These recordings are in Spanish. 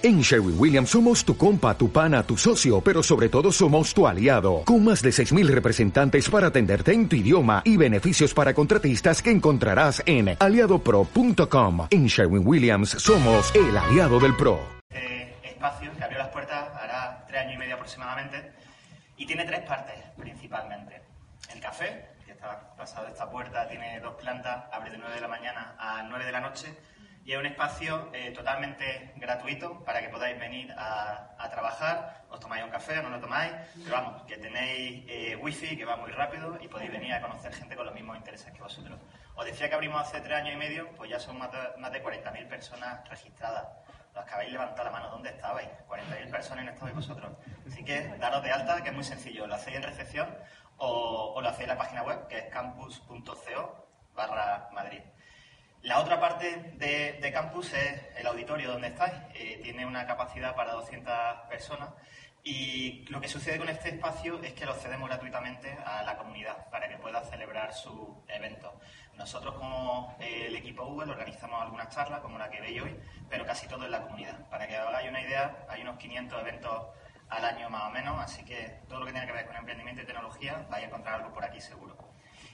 En Sherwin Williams somos tu compa, tu pana, tu socio, pero sobre todo somos tu aliado, con más de 6.000 representantes para atenderte en tu idioma y beneficios para contratistas que encontrarás en aliadopro.com. En Sherwin Williams somos el aliado del PRO. Este espacio que abrió las puertas hará tres años y medio aproximadamente y tiene tres partes principalmente. El café, que está pasado de esta puerta, tiene dos plantas, abre de 9 de la mañana a 9 de la noche y es un espacio eh, totalmente gratuito para que podáis venir a, trabajar, os tomáis un café o no lo tomáis, pero vamos, que tenéis eh, wifi que va muy rápido y podéis venir a conocer gente con los mismos intereses que vosotros. Os decía que abrimos hace tres años y medio, pues ya son más de, más de 40.000 personas registradas. Los que habéis levantado la mano, ¿dónde estabais? 40.000 personas en estabais vosotros. Así que daros de alta, que es muy sencillo. Lo hacéis en recepción o, o lo hacéis en la página web, que es campus.co barra Madrid. La otra parte de, campus es el auditorio donde estáis. Eh, tiene una capacidad para 200 personas y lo que sucede con este espacio es que lo cedemos gratuitamente a la comunidad para que pueda celebrar su evento. Nosotros como eh, el equipo Google organizamos algunas charlas como la que veis hoy, pero casi todo en la comunidad. Para que hagáis una idea, hay unos 500 eventos al año más o menos, así que todo lo que tiene que ver con emprendimiento y tecnología vais a encontrar algo por aquí seguro.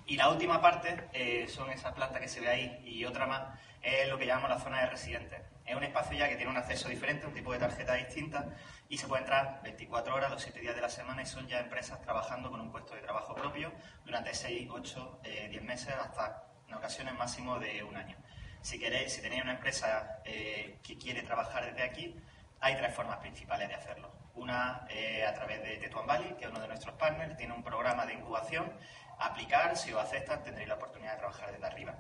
Y la última parte eh, son esas plantas que se ve ahí y otra más es lo que llamamos la zona de residentes. Es un espacio ya que tiene un acceso diferente, un tipo de tarjeta distinta y se puede entrar 24 horas los 7 días de la semana y son ya empresas trabajando con un puesto de trabajo propio durante 6, 8, 10 meses hasta en ocasiones máximo de un año. Si queréis, si tenéis una empresa eh, que quiere trabajar desde aquí, hay tres formas principales de hacerlo. Una eh, a través de Tetuan Valley, que es uno de nuestros partners, tiene un programa de incubación aplicar, si os aceptan tendréis la oportunidad de trabajar desde arriba.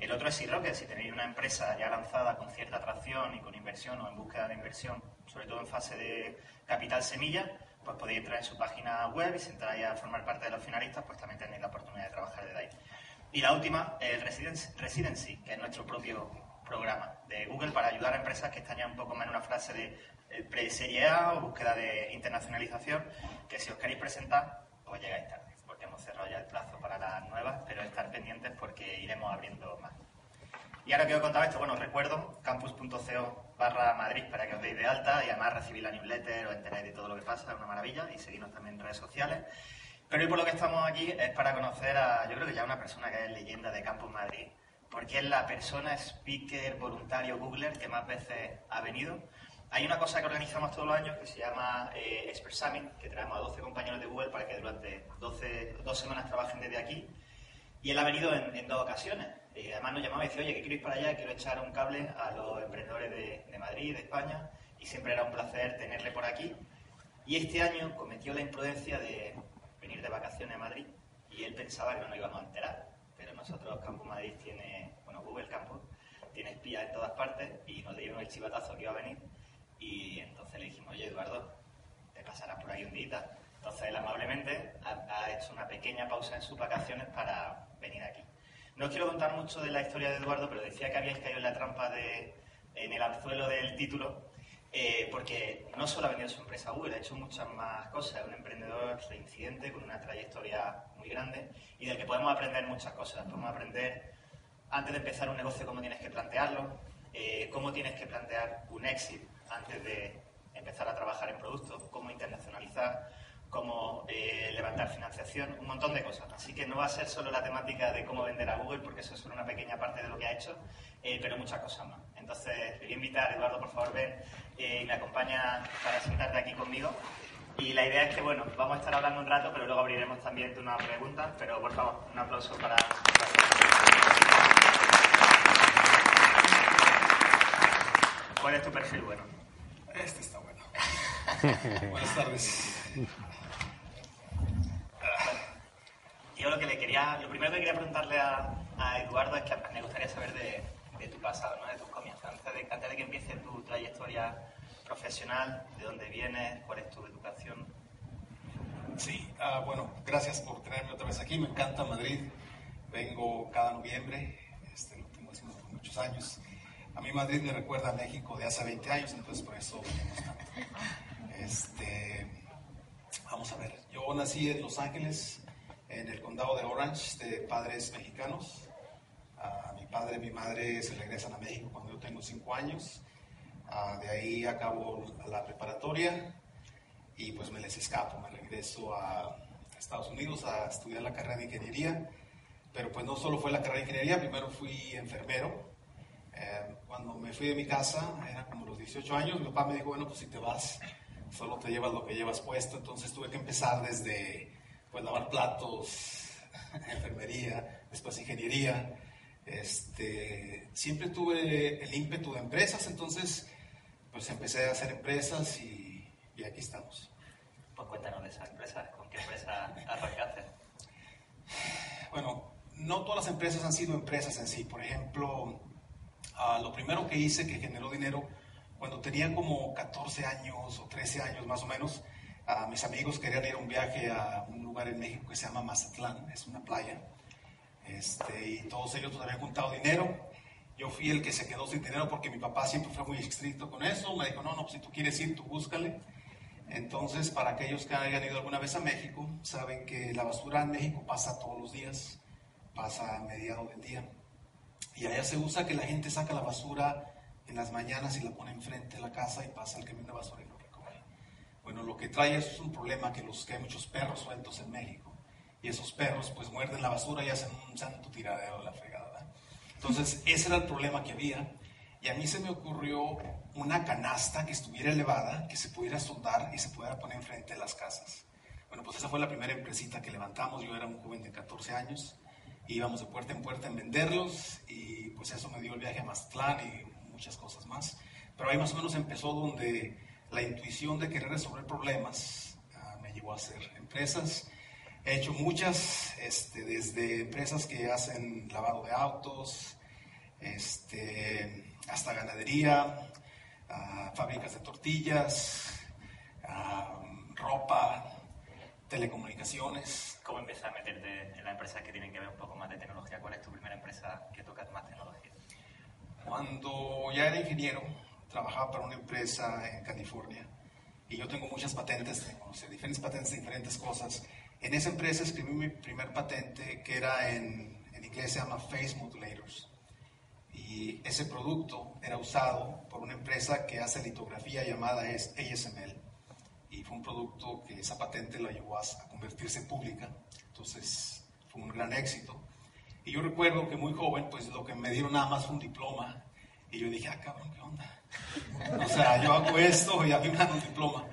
El otro es que si tenéis una empresa ya lanzada con cierta atracción y con inversión o en búsqueda de inversión, sobre todo en fase de capital semilla, pues podéis entrar en su página web y si entráis a formar parte de los finalistas, pues también tenéis la oportunidad de trabajar desde ahí. Y la última, el Residency, que es nuestro propio programa de Google para ayudar a empresas que están ya un poco más en una fase de eh, pre-serie A o búsqueda de internacionalización, que si os queréis presentar, pues llegáis tarde ya el plazo para las nuevas, pero estar pendientes porque iremos abriendo más. Y ahora que os he contado esto, bueno, recuerdo campus.co barra Madrid para que os deis de alta y además recibir la newsletter, o enteréis de todo lo que pasa, es una maravilla, y seguirnos también en redes sociales. Pero hoy por lo que estamos aquí es para conocer a, yo creo que ya una persona que es leyenda de Campus Madrid, porque es la persona, speaker, voluntario, googler que más veces ha venido. Hay una cosa que organizamos todos los años que se llama eh, Expert Summit, que traemos a 12 compañeros de Google para que durante 12, dos semanas trabajen desde aquí. Y él ha venido en, dos ocasiones. Y además nos llamaba y decía, oye, que quiero ir para allá, quiero echar un cable a los emprendedores de, de Madrid, de España. Y siempre era un placer tenerle por aquí. Y este año cometió la imprudencia de venir de vacaciones a Madrid. Y él pensaba que no nos íbamos a enterar. Pero nosotros, Campus Madrid tiene, bueno, Google Campus, tiene espías en todas partes y nos dieron el chivatazo que iba a venir y entonces le dijimos, oye Eduardo, te pasarás por ahí un día. Entonces él amablemente ha, hecho una pequeña pausa en sus vacaciones para venir aquí. No os quiero contar mucho de la historia de Eduardo, pero decía que habíais caído en la trampa de, en el anzuelo del título, eh, porque no solo ha venido su empresa Google, ha hecho muchas más cosas. Es un emprendedor reincidente con una trayectoria muy grande y del que podemos aprender muchas cosas. Podemos aprender, antes de empezar un negocio, cómo tienes que plantearlo, eh, cómo tienes que plantear un éxito antes de empezar a trabajar en productos, cómo internacionalizar, cómo eh, levantar financiación, un montón de cosas. Así que no va a ser solo la temática de cómo vender a Google, porque eso es solo una pequeña parte de lo que ha hecho, eh, pero muchas cosas más. Entonces, le voy a invitar, Eduardo, por favor, ven eh, y me acompaña para sentarte aquí conmigo. Y la idea es que, bueno, vamos a estar hablando un rato, pero luego abriremos también una pregunta. Pero, por favor, un aplauso para... ¿Cuál es tu perfil? Bueno. Este está bueno. Buenas tardes. Yo lo que le quería, lo primero que quería preguntarle a, Eduardo es que me gustaría saber de, tu pasado, ¿no? de tus comienzos, antes de, antes de que empiece tu trayectoria profesional, de dónde vienes, cuál es tu educación. Sí, ah, bueno, gracias por tenerme otra vez aquí. Me encanta Madrid. Vengo cada noviembre, este, lo tengo haciendo por muchos años. A mí Madrid me recuerda a México de hace 20 años, entonces por eso Este, vamos a ver, yo nací en Los Ángeles, en el condado de Orange, de padres mexicanos. mi padre y mi madre se regresan a México cuando yo tengo 5 años. Ah, de ahí acabo la preparatoria y pues me les escapo, me regreso a Estados Unidos a estudiar la carrera de ingeniería. Pero pues no solo fue la carrera de ingeniería, primero fui enfermero. Eh, cuando me fui de mi casa, era como los 18 años, mi papá me dijo, bueno, pues si te vas, solo te llevas lo que llevas puesto. Entonces tuve que empezar desde pues lavar platos, enfermería, después ingeniería. Este, siempre tuve el ímpetu de empresas, entonces pues empecé a hacer empresas y, y aquí estamos. Pues cuéntanos de esas empresas, ¿con qué empresa arrancaste? Bueno, no todas las empresas han sido empresas en sí. Por ejemplo, lo primero que hice que generó dinero, cuando tenía como 14 años o 13 años más o menos, mis amigos querían ir a un viaje a un lugar en México que se llama Mazatlán, es una playa. Este, y todos ellos habían juntado dinero. Yo fui el que se quedó sin dinero porque mi papá siempre fue muy estricto con eso. Me dijo, no, no, pues si tú quieres ir, tú búscale. Entonces, para aquellos que hayan ido alguna vez a México, saben que la basura en México pasa todos los días, pasa a mediados del día. Y allá se usa que la gente saca la basura en las mañanas y la pone enfrente de la casa y pasa el camión de basura y lo recoge. Bueno, lo que trae es un problema que, los, que hay muchos perros sueltos en México. Y esos perros pues muerden la basura y hacen un santo tiradero de la fregada. Entonces, ese era el problema que había. Y a mí se me ocurrió una canasta que estuviera elevada, que se pudiera soldar y se pudiera poner enfrente de las casas. Bueno, pues esa fue la primera empresita que levantamos. Yo era un joven de 14 años. Íbamos de puerta en puerta en venderlos y pues eso me dio el viaje a Mazatlán y muchas cosas más. Pero ahí más o menos empezó donde la intuición de querer resolver problemas uh, me llevó a hacer empresas. He hecho muchas, este, desde empresas que hacen lavado de autos, este, hasta ganadería, uh, fábricas de tortillas, uh, ropa, telecomunicaciones. ¿Cómo empiezas a meterte en la empresa que tienen que ver un poco más de tecnología? ¿Cuál es tu primera empresa que tocas más tecnología? Cuando ya era ingeniero, trabajaba para una empresa en California y yo tengo muchas patentes, tengo o sea, diferentes patentes de diferentes cosas. En esa empresa escribí mi primer patente que era en, en inglés se llama Face Modulators y ese producto era usado por una empresa que hace litografía llamada ASML y fue un producto que esa patente la llevó a, a convertirse en pública, entonces fue un gran éxito. Y yo recuerdo que muy joven, pues lo que me dieron nada más fue un diploma y yo dije, ah, cabrón, ¿qué onda? O sea, yo hago esto y a mí me dan un diploma.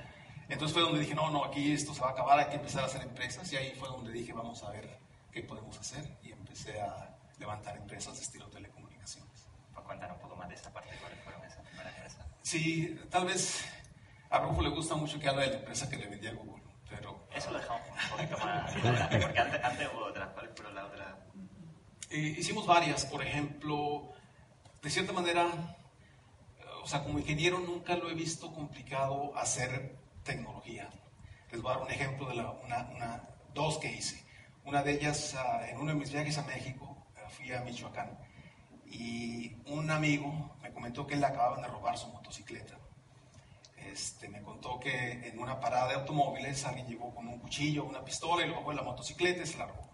Entonces fue donde dije, no, no, aquí esto se va a acabar, hay que empezar a hacer empresas. Y ahí fue donde dije, vamos a ver qué podemos hacer. Y empecé a levantar empresas de estilo telecomunicaciones. Pues cuéntanos un poco más de esa parte, ¿cuáles fueron esas empresas? Sí, tal vez a Rufo le gusta mucho que hable de la empresa que le vendía a Google, pero... Eso lo dejamos un poquito más adelante, porque antes, antes hubo otras. ¿Cuáles fueron las otras? Eh, hicimos varias, por ejemplo, de cierta manera, o sea, como ingeniero nunca lo he visto complicado hacer tecnología. Les voy a dar un ejemplo de la, una, una, dos que hice. Una de ellas, uh, en uno de mis viajes a México, uh, fui a Michoacán, y un amigo me comentó que le acababan de robar su motocicleta. Este, me contó que en una parada de automóviles alguien llegó con un cuchillo, una pistola y lo bajó en la motocicleta y se la robó.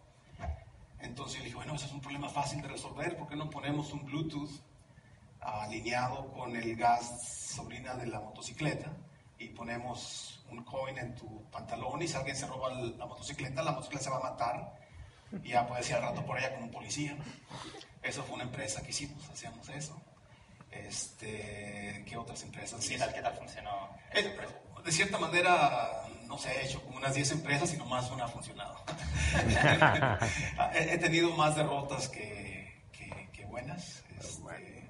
Entonces yo dije, bueno, ese es un problema fácil de resolver, ¿por qué no ponemos un Bluetooth alineado con el gas sobrina de la motocicleta y ponemos un coin en tu pantalón y si alguien se roba la motocicleta, la motocicleta se va a matar y ya puedes ir al rato por allá con un policía. Eso fue una empresa que hicimos, hacíamos eso. Este, ¿Qué otras empresas? ¿Qué tal, qué tal funcionó empresa? De cierta manera, no sé, he hecho como unas 10 empresas y nomás una ha funcionado. he, tenido más derrotas que, que, que buenas. Este,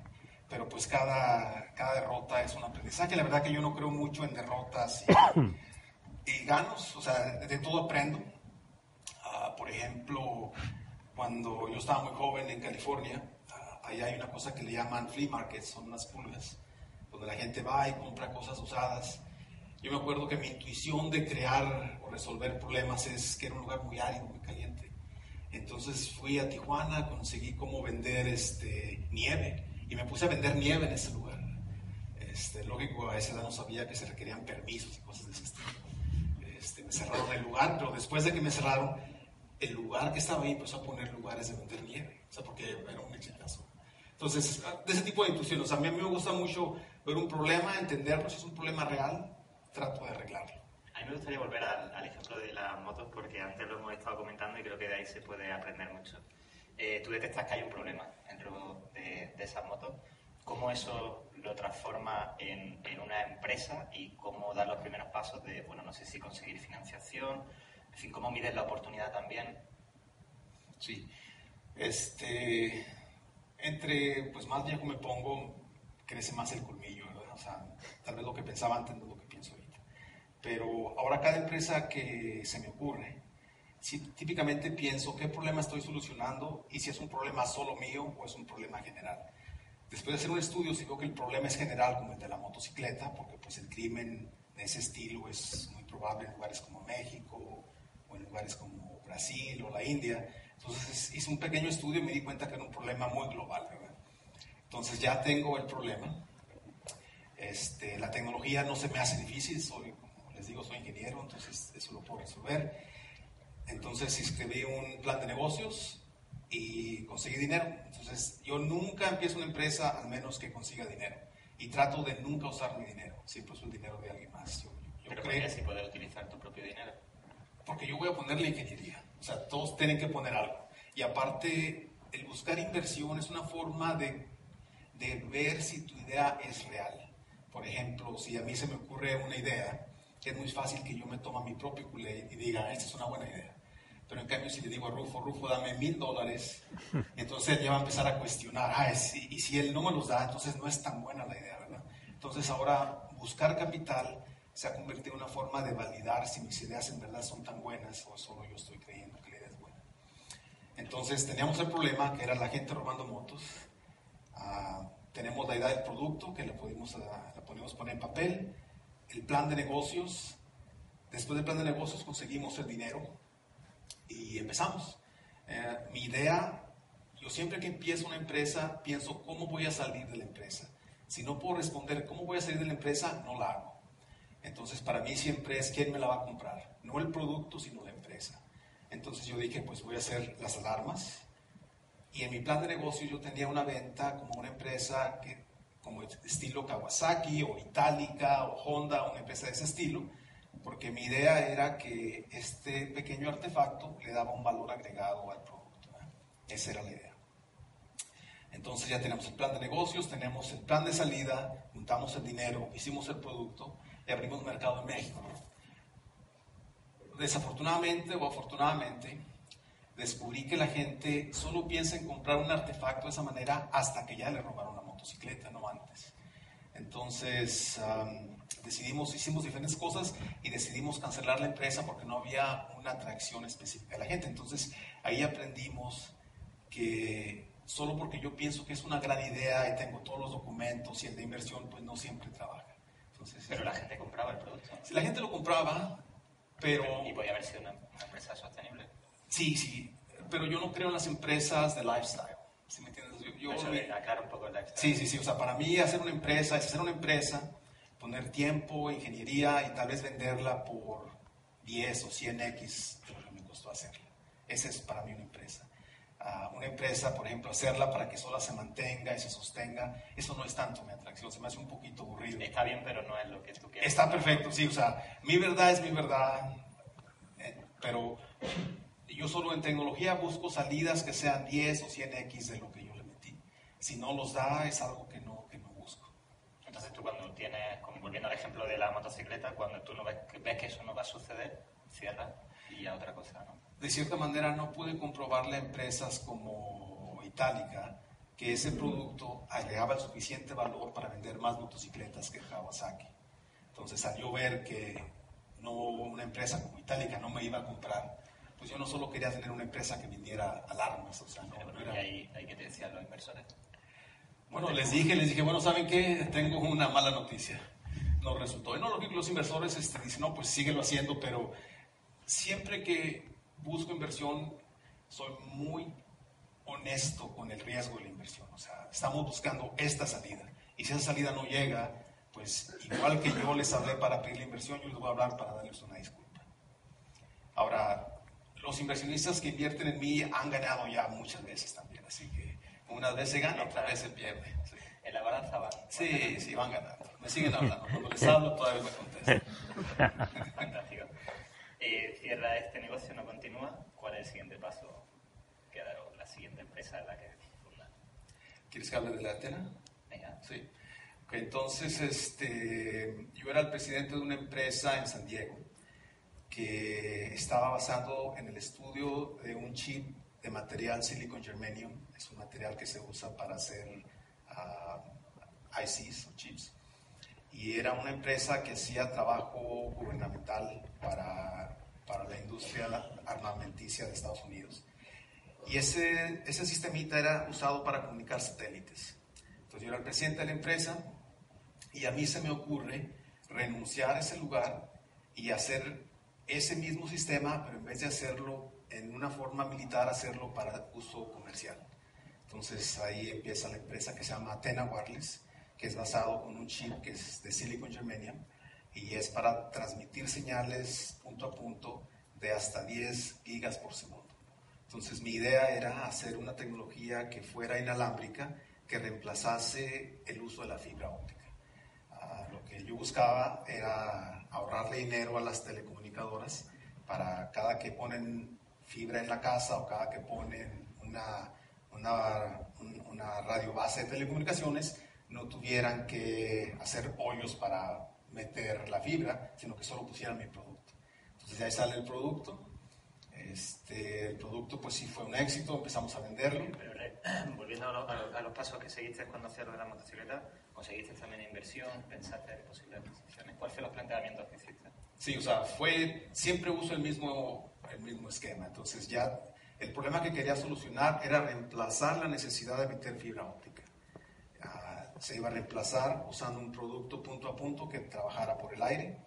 pero pues cada, cada derrota es un aprendizaje. La verdad que yo no creo mucho en derrotas y, y ganos, o sea, de todo aprendo. Uh, por ejemplo, cuando yo estaba muy joven en California, ahí hay una cosa que le llaman flea markets, son unas pulgas, donde la gente va y compra cosas usadas. Yo me acuerdo que mi intuición de crear o resolver problemas es que era un lugar muy árido, muy caliente. Entonces fui a Tijuana, conseguí cómo vender este, nieve y me puse a vender nieve en ese lugar. Este, lógico, a esa edad no sabía que se requerían permisos y cosas de ese estilo. Este, me cerraron el lugar, pero después de que me cerraron, el lugar que estaba ahí empezó a poner lugares de vender nieve, o sea, porque era un exitazo. Entonces, de ese tipo de intuiciones, a mí, a mí me gusta mucho ver un problema, entenderlo, si es un problema real, trato de arreglarlo. A mí me gustaría volver al, ejemplo de las motos porque antes lo hemos estado comentando y creo que de ahí se puede aprender mucho. Eh, tú detectas que hay un problema dentro de, de esas motos. ¿Cómo eso lo transforma en, en, una empresa y cómo dar los primeros pasos de, bueno, no sé si conseguir financiación, en fin, cómo mides la oportunidad también? Sí, este, entre, pues más viejo me pongo, crece más el colmillo, ¿verdad? O sea, tal vez lo que pensaba antes no es lo que pienso ahorita. Pero ahora cada empresa que se me ocurre, si típicamente pienso qué problema estoy solucionando y si es un problema solo mío o es un problema general. Después de hacer un estudio, si veo que el problema es general, como el de la motocicleta, porque pues el crimen de ese estilo es muy probable en lugares como México o en lugares como Brasil o la India, entonces hice un pequeño estudio y me di cuenta que era un problema muy global, ¿verdad? Entonces ya tengo el problema. Este, la tecnología no se me hace difícil, soy, como les digo, soy ingeniero, entonces eso lo puedo resolver. Entonces escribí un plan de negocios y conseguí dinero. Entonces yo nunca empiezo una empresa al menos que consiga dinero. Y trato de nunca usar mi dinero, siempre uso el dinero de alguien más. Yo, yo Pero creo, así poder utilizar tu propio dinero. Porque yo voy a ponerle ingeniería. O sea, todos tienen que poner algo. Y aparte, el buscar inversión es una forma de, de ver si tu idea es real. Por ejemplo, si a mí se me ocurre una idea, es muy fácil que yo me tome mi propio culé y diga, esta es una buena idea. Pero en cambio, si le digo a Rufo, Rufo, dame mil dólares, entonces él ya va a empezar a cuestionar, ah, y si él no me los da, entonces no es tan buena la idea, ¿verdad? Entonces ahora buscar capital se ha convertido en una forma de validar si mis ideas en verdad son tan buenas o solo yo estoy creyendo que la idea es buena. Entonces teníamos el problema que era la gente robando motos. Uh, tenemos la idea del producto que la podemos, uh, podemos poner en papel. El plan de negocios. Después del plan de negocios conseguimos el dinero y empezamos. Uh, mi idea, yo siempre que empiezo una empresa pienso cómo voy a salir de la empresa. Si no puedo responder cómo voy a salir de la empresa, no la hago. Entonces, para mí siempre es quién me la va a comprar, no el producto, sino la. Entonces yo dije, pues voy a hacer las alarmas. Y en mi plan de negocio yo tenía una venta como una empresa que, como estilo Kawasaki o Itálica o Honda, una empresa de ese estilo, porque mi idea era que este pequeño artefacto le daba un valor agregado al producto. Esa era la idea. Entonces ya tenemos el plan de negocios, tenemos el plan de salida, juntamos el dinero, hicimos el producto y abrimos mercado en México. Desafortunadamente o afortunadamente, descubrí que la gente solo piensa en comprar un artefacto de esa manera hasta que ya le robaron la motocicleta, no antes. Entonces decidimos, hicimos diferentes cosas y decidimos cancelar la empresa porque no había una atracción específica de la gente. Entonces ahí aprendimos que solo porque yo pienso que es una gran idea y tengo todos los documentos y el de inversión, pues no siempre trabaja pero la gente compraba el producto. Si la gente lo compraba, pero... ¿Y podía haber sido una, empresa sostenible? Sí, sí, pero yo no creo en las empresas de lifestyle. ¿Sí me entiendes? Yo, un poco el lifestyle. Sí, sí, sí. O sea, para mí hacer una empresa es hacer una empresa, poner tiempo, ingeniería y tal vez venderla por 10 o 100x de lo que me costó hacerla. Esa es para mí una empresa una empresa, por ejemplo, hacerla para que sola se mantenga y se sostenga, eso no es tanto mi atracción, se me hace un poquito aburrido. Está bien, pero no es lo que tú quieres. Está perfecto, sí, o sea, mi verdad es mi verdad, eh, pero yo solo en tecnología busco salidas que sean 10 o 100x de lo que yo le metí. Si no los da, es algo que no, que no busco. Entonces tú cuando tienes, como volviendo al ejemplo de la motocicleta, cuando tú no ves, ves que eso no va a suceder, cierra y a otra cosa, ¿no? De cierta manera no pude comprobarle a empresas como Itálica que ese producto agregaba el suficiente valor para vender más motocicletas que Kawasaki. Entonces, al yo ver que no una empresa como Itálica no me iba a comprar, pues yo no solo quería tener una empresa que vendiera alarmas, o sea, no, era... ahí, hay que decir los inversores. Bueno, les dije, les dije, bueno, ¿saben qué? Tengo una mala noticia. No resultó. Y no, los inversores este, dicen, no, pues síguelo haciendo, pero siempre que busco inversión, soy muy honesto con el riesgo de la inversión. O sea, estamos buscando esta salida. Y si esa salida no llega, pues igual que yo les hablé para pedir la inversión, yo les voy a hablar para darles una disculpa. Ahora, los inversionistas que invierten en mí han ganado ya muchas veces también, así que una vez se gana, otra vez se pierde. En la balanza van. Sí, sí, van ganando. Me siguen hablando. Cuando les hablo todavía me contestan. Eh, cierra este negocio, no continúa. ¿Cuál es el siguiente paso que dado la siguiente empresa en la que funda? ¿Quieres que hable de la Atena? Venga. Sí. Entonces, este, yo era el presidente de una empresa en San Diego que estaba basado en el estudio de un chip de material silicon germanium. Es un material que se usa para hacer ah, ICs o chips. Y era una empresa que hacía trabajo gubernamental para, para la industria armamenticia de Estados Unidos. Y ese, ese sistemita era usado para comunicar satélites. Entonces yo era el presidente de la empresa y a mí se me ocurre renunciar a ese lugar y hacer ese mismo sistema, pero en vez de hacerlo en una forma militar, hacerlo para uso comercial. Entonces ahí empieza la empresa que se llama Athena Wireless, que es basado en un chip que es de silicon germanium y es para transmitir señales punto a punto de hasta 10 gigas por segundo. Entonces mi idea era hacer una tecnología que fuera inalámbrica, que reemplazase el uso de la fibra óptica. Ah, lo que yo buscaba era ahorrarle dinero a las telecomunicadoras para cada que ponen fibra en la casa o cada que ponen una, una, una radio base de telecomunicaciones, no tuvieran que hacer hoyos para meter la fibra, sino que solo pusieran mi producto. Entonces de ahí sale el producto. Este, el producto pues sí fue un éxito, empezamos a venderlo. Pero, volviendo a, los pasos que seguiste cuando hacías lo de la motocicleta, ¿conseguiste también inversión? ¿Pensaste en posibles adquisiciones? ¿Cuáles fueron los planteamientos que hiciste? Sí, o sea, fue, siempre uso el mismo, el mismo esquema. Entonces ya el problema que quería solucionar era reemplazar la necesidad de meter fibra óptica. Se iba a reemplazar usando un producto punto a punto que trabajara por el aire.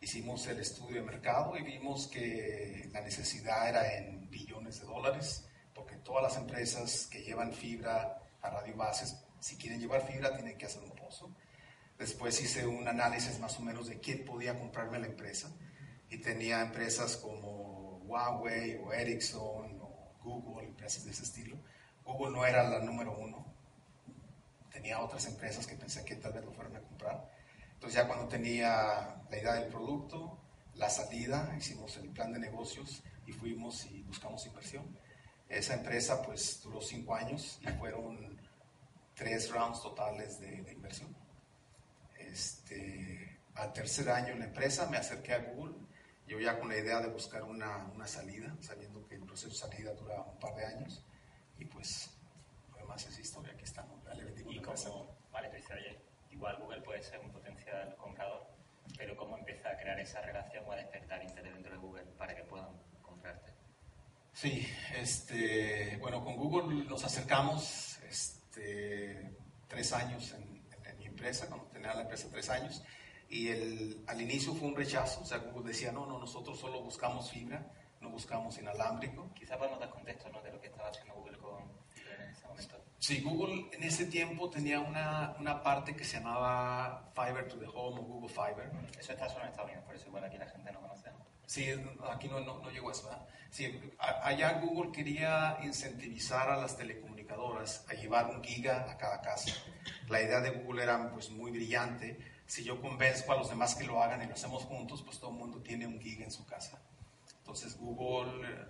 Hicimos el estudio de mercado y vimos que la necesidad era en billones de dólares, porque todas las empresas que llevan fibra a radiobases, si quieren llevar fibra, tienen que hacer un pozo. Después hice un análisis más o menos de quién podía comprarme la empresa y tenía empresas como Huawei o Ericsson o Google, empresas de ese estilo. Google no era la número uno, tenía otras empresas que pensé que tal vez lo fueran a comprar. Entonces ya cuando tenía la idea del producto, la salida, hicimos el plan de negocios y fuimos y buscamos inversión. Esa empresa pues duró cinco años y fueron tres rounds totales de, de inversión. Este, al tercer año en la empresa me acerqué a Google, yo ya con la idea de buscar una, una salida, sabiendo que el proceso de salida dura un par de años, y pues lo demás es historia, como, vale, tú dices, oye, igual Google puede ser un potencial comprador, pero ¿cómo empieza a crear esa relación o a despertar interés dentro de Google para que puedan comprarte? Sí, este, bueno, con Google nos acercamos este, tres años en, empresa, cuando tenía la empresa tres años, y el, al inicio fue un rechazo, o sea, Google decía, no, no, nosotros solo buscamos fibra, no buscamos inalámbrico. Quizás podemos dar contexto ¿no? de lo que estaba haciendo Google con en ese momento. Sí, Google en ese tiempo tenía una, una parte que se llamaba Fiber to the Home o Google Fiber. Eso está solo en Estados Unidos, por eso igual aquí la gente no conoce. Sí, aquí no, no, no llegó eso. ¿verdad? Sí, allá Google quería incentivizar a las telecomunicadoras a llevar un giga a cada casa. La idea de Google era pues muy brillante. Si yo convenzco a los demás que lo hagan y lo hacemos juntos, pues todo el mundo tiene un giga en su casa. Entonces Google eh,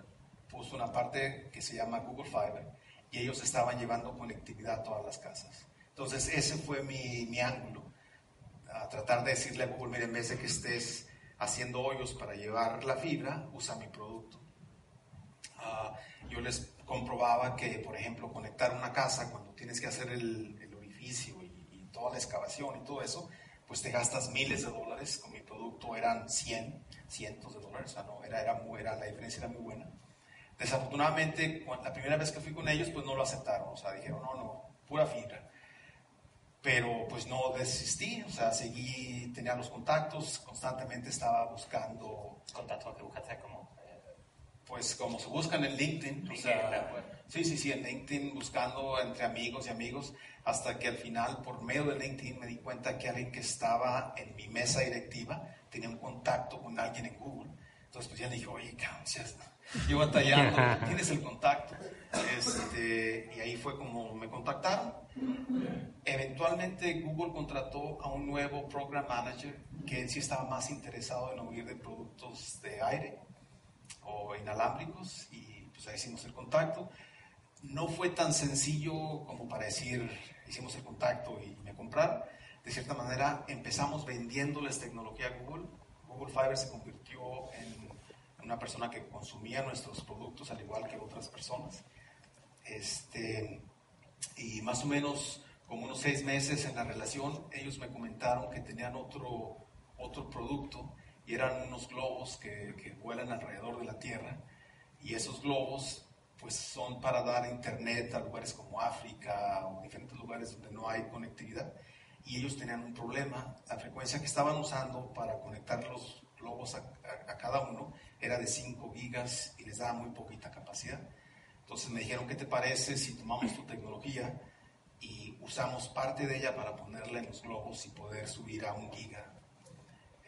puso una parte que se llama Google Fiber y ellos estaban llevando conectividad a todas las casas. Entonces ese fue mi, mi ángulo, a tratar de decirle a Google, mire, en vez de que estés haciendo hoyos para llevar la fibra, usa mi producto. Uh, yo les comprobaba que, por ejemplo, conectar una casa cuando tienes que hacer el, orificio y, toda la excavación y todo eso, pues te gastas miles de dólares. Con mi producto eran 100, cientos de dólares, sea, no, era, era, muy, era, la diferencia era muy buena. Desafortunadamente, la primera vez que fui con ellos, pues no lo aceptaron, o sea, dijeron, no, no, pura fibra pero pues no desistí, o sea, seguí, tenía los contactos, constantemente estaba buscando... ¿Contactos que buscaste como? Pues como se buscan en LinkedIn, o sea, sí, sí, sí, en LinkedIn buscando entre amigos y amigos, hasta que al final por medio de LinkedIn me di cuenta que alguien que estaba en mi mesa directiva tenía un contacto con alguien en Google. Entonces, pues ya le dije, oye, cabrón, yo batallando, tienes el contacto. Este, y ahí fue como me contactaron. Eventualmente Google contrató a un nuevo program manager que en sí estaba más interesado en oír de productos de aire o inalámbricos y pues ahí hicimos el contacto. No fue tan sencillo como para decir, hicimos el contacto y me compraron. De cierta manera empezamos vendiéndoles tecnología a Google. Google Fiber se convirtió en una persona que consumía nuestros productos al igual que otras personas. Este, y más o menos como unos seis meses en la relación, ellos me comentaron que tenían otro, otro producto y eran unos globos que, que vuelan alrededor de la Tierra y esos globos pues son para dar internet a lugares como África o diferentes lugares donde no hay conectividad y ellos tenían un problema, la frecuencia que estaban usando para conectar los globos a, a cada uno era de 5 gigas y les daba muy poquita capacidad. Entonces me dijeron, ¿qué te parece si tomamos tu tecnología y usamos parte de ella para ponerla en los globos y poder subir a un giga?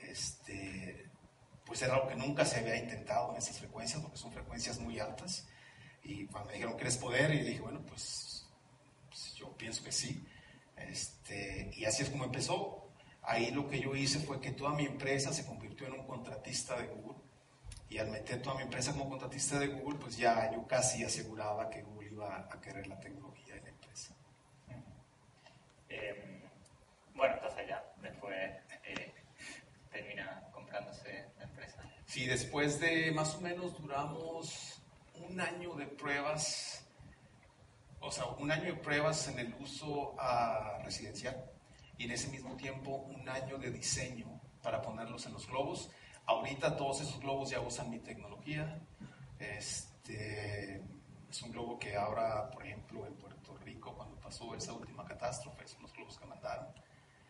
Este, pues era algo que nunca se había intentado en esas frecuencias, porque son frecuencias muy altas. Y cuando me dijeron, ¿quieres poder? Y dije, bueno, pues, pues, yo pienso que sí. Este, y así es como empezó. Ahí lo que yo hice fue que toda mi empresa se convirtió en un contratista de Google y al meter toda mi empresa como contratista de Google, pues ya yo casi aseguraba que Google iba a querer la tecnología de la empresa. Eh, bueno, entonces ya, después eh, termina comprándose la empresa. Sí, después de más o menos duramos un año de pruebas, o sea, un año de pruebas en el uso uh, residencial y en ese mismo tiempo un año de diseño para ponerlos en los globos Ahorita todos esos globos ya usan mi tecnología. Este, es un globo que ahora, por ejemplo, en Puerto Rico, cuando pasó esa última catástrofe, son los globos que mandaron.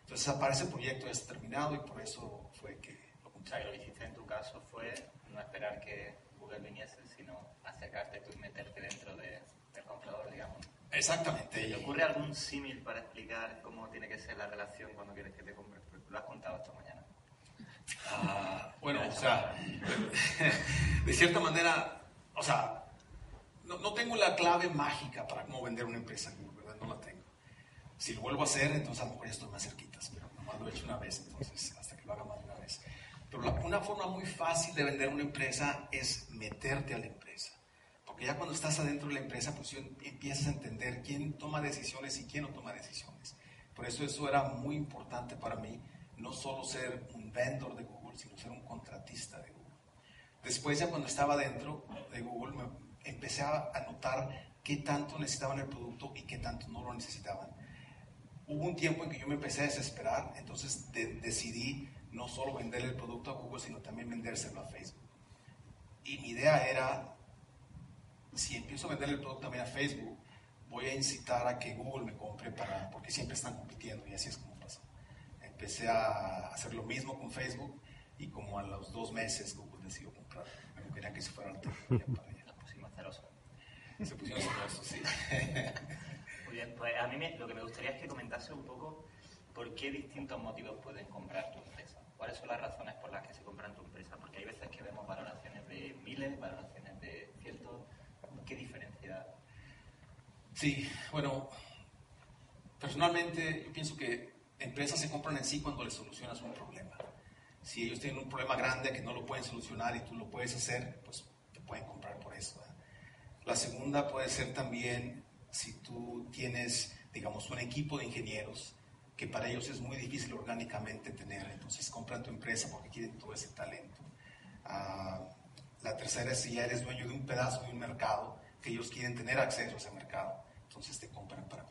Entonces, para ese proyecto está terminado y por eso fue que lo O sea, lo hiciste en tu caso fue no esperar que Google viniese, sino acercarte tú y meterte dentro de, del comprador, digamos. Exactamente. ¿Te ocurre algún símil para explicar cómo tiene que ser la relación cuando quieres que te compre? Lo has contado esta mañana. Ah, bueno, o sea, de cierta manera, o sea, no, no, tengo la clave mágica para cómo vender una empresa, ¿verdad? No la tengo. Si lo vuelvo a hacer, entonces a lo mejor ya estoy más cerquitas, pero nomás lo he hecho una vez, entonces hasta que lo haga más de una vez. Pero una forma muy fácil de vender una empresa es meterte a la empresa. Porque ya cuando estás adentro de la empresa, pues empiezas a entender quién toma decisiones y quién no toma decisiones. Por eso eso era muy importante para mí, no solo ser un vendor de Sino ser un contratista de Google. Después ya cuando estaba dentro de Google me empecé a notar qué tanto necesitaban el producto y qué tanto no lo necesitaban. Hubo un tiempo en que yo me empecé a desesperar, entonces decidí no solo vender el producto a Google, sino también vendérselo a Facebook. Y mi idea era, si empiezo a vender el producto también a Facebook, voy a incitar a que Google me compre para, porque siempre están compitiendo y así es como empecé a hacer lo mismo con Facebook y como a los dos meses Google decidió comprar. No quería que se fuera la tecnología para allá. Se pusieron celosos. Se pusieron celosos, sí. Muy bien, pues a mí lo que me gustaría es que comentase un poco por qué distintos motivos pueden comprar tu empresa. ¿Cuáles son las razones por las que se compran tu empresa? Porque hay veces que vemos valoraciones de miles, valoraciones de cientos. ¿Qué diferencia? Sí, bueno, personalmente yo pienso que empresas se compran en sí cuando les solucionas un problema. Si ellos tienen un problema grande que no lo pueden solucionar y tú lo puedes hacer, pues te pueden comprar por eso. La segunda puede ser también si tú tienes, digamos, un equipo de ingenieros que para ellos es muy difícil orgánicamente tener, entonces compran tu empresa porque quieren todo ese talento. Ah, la tercera es si ya eres dueño de un pedazo de un mercado que ellos quieren tener acceso a ese mercado, entonces te compran para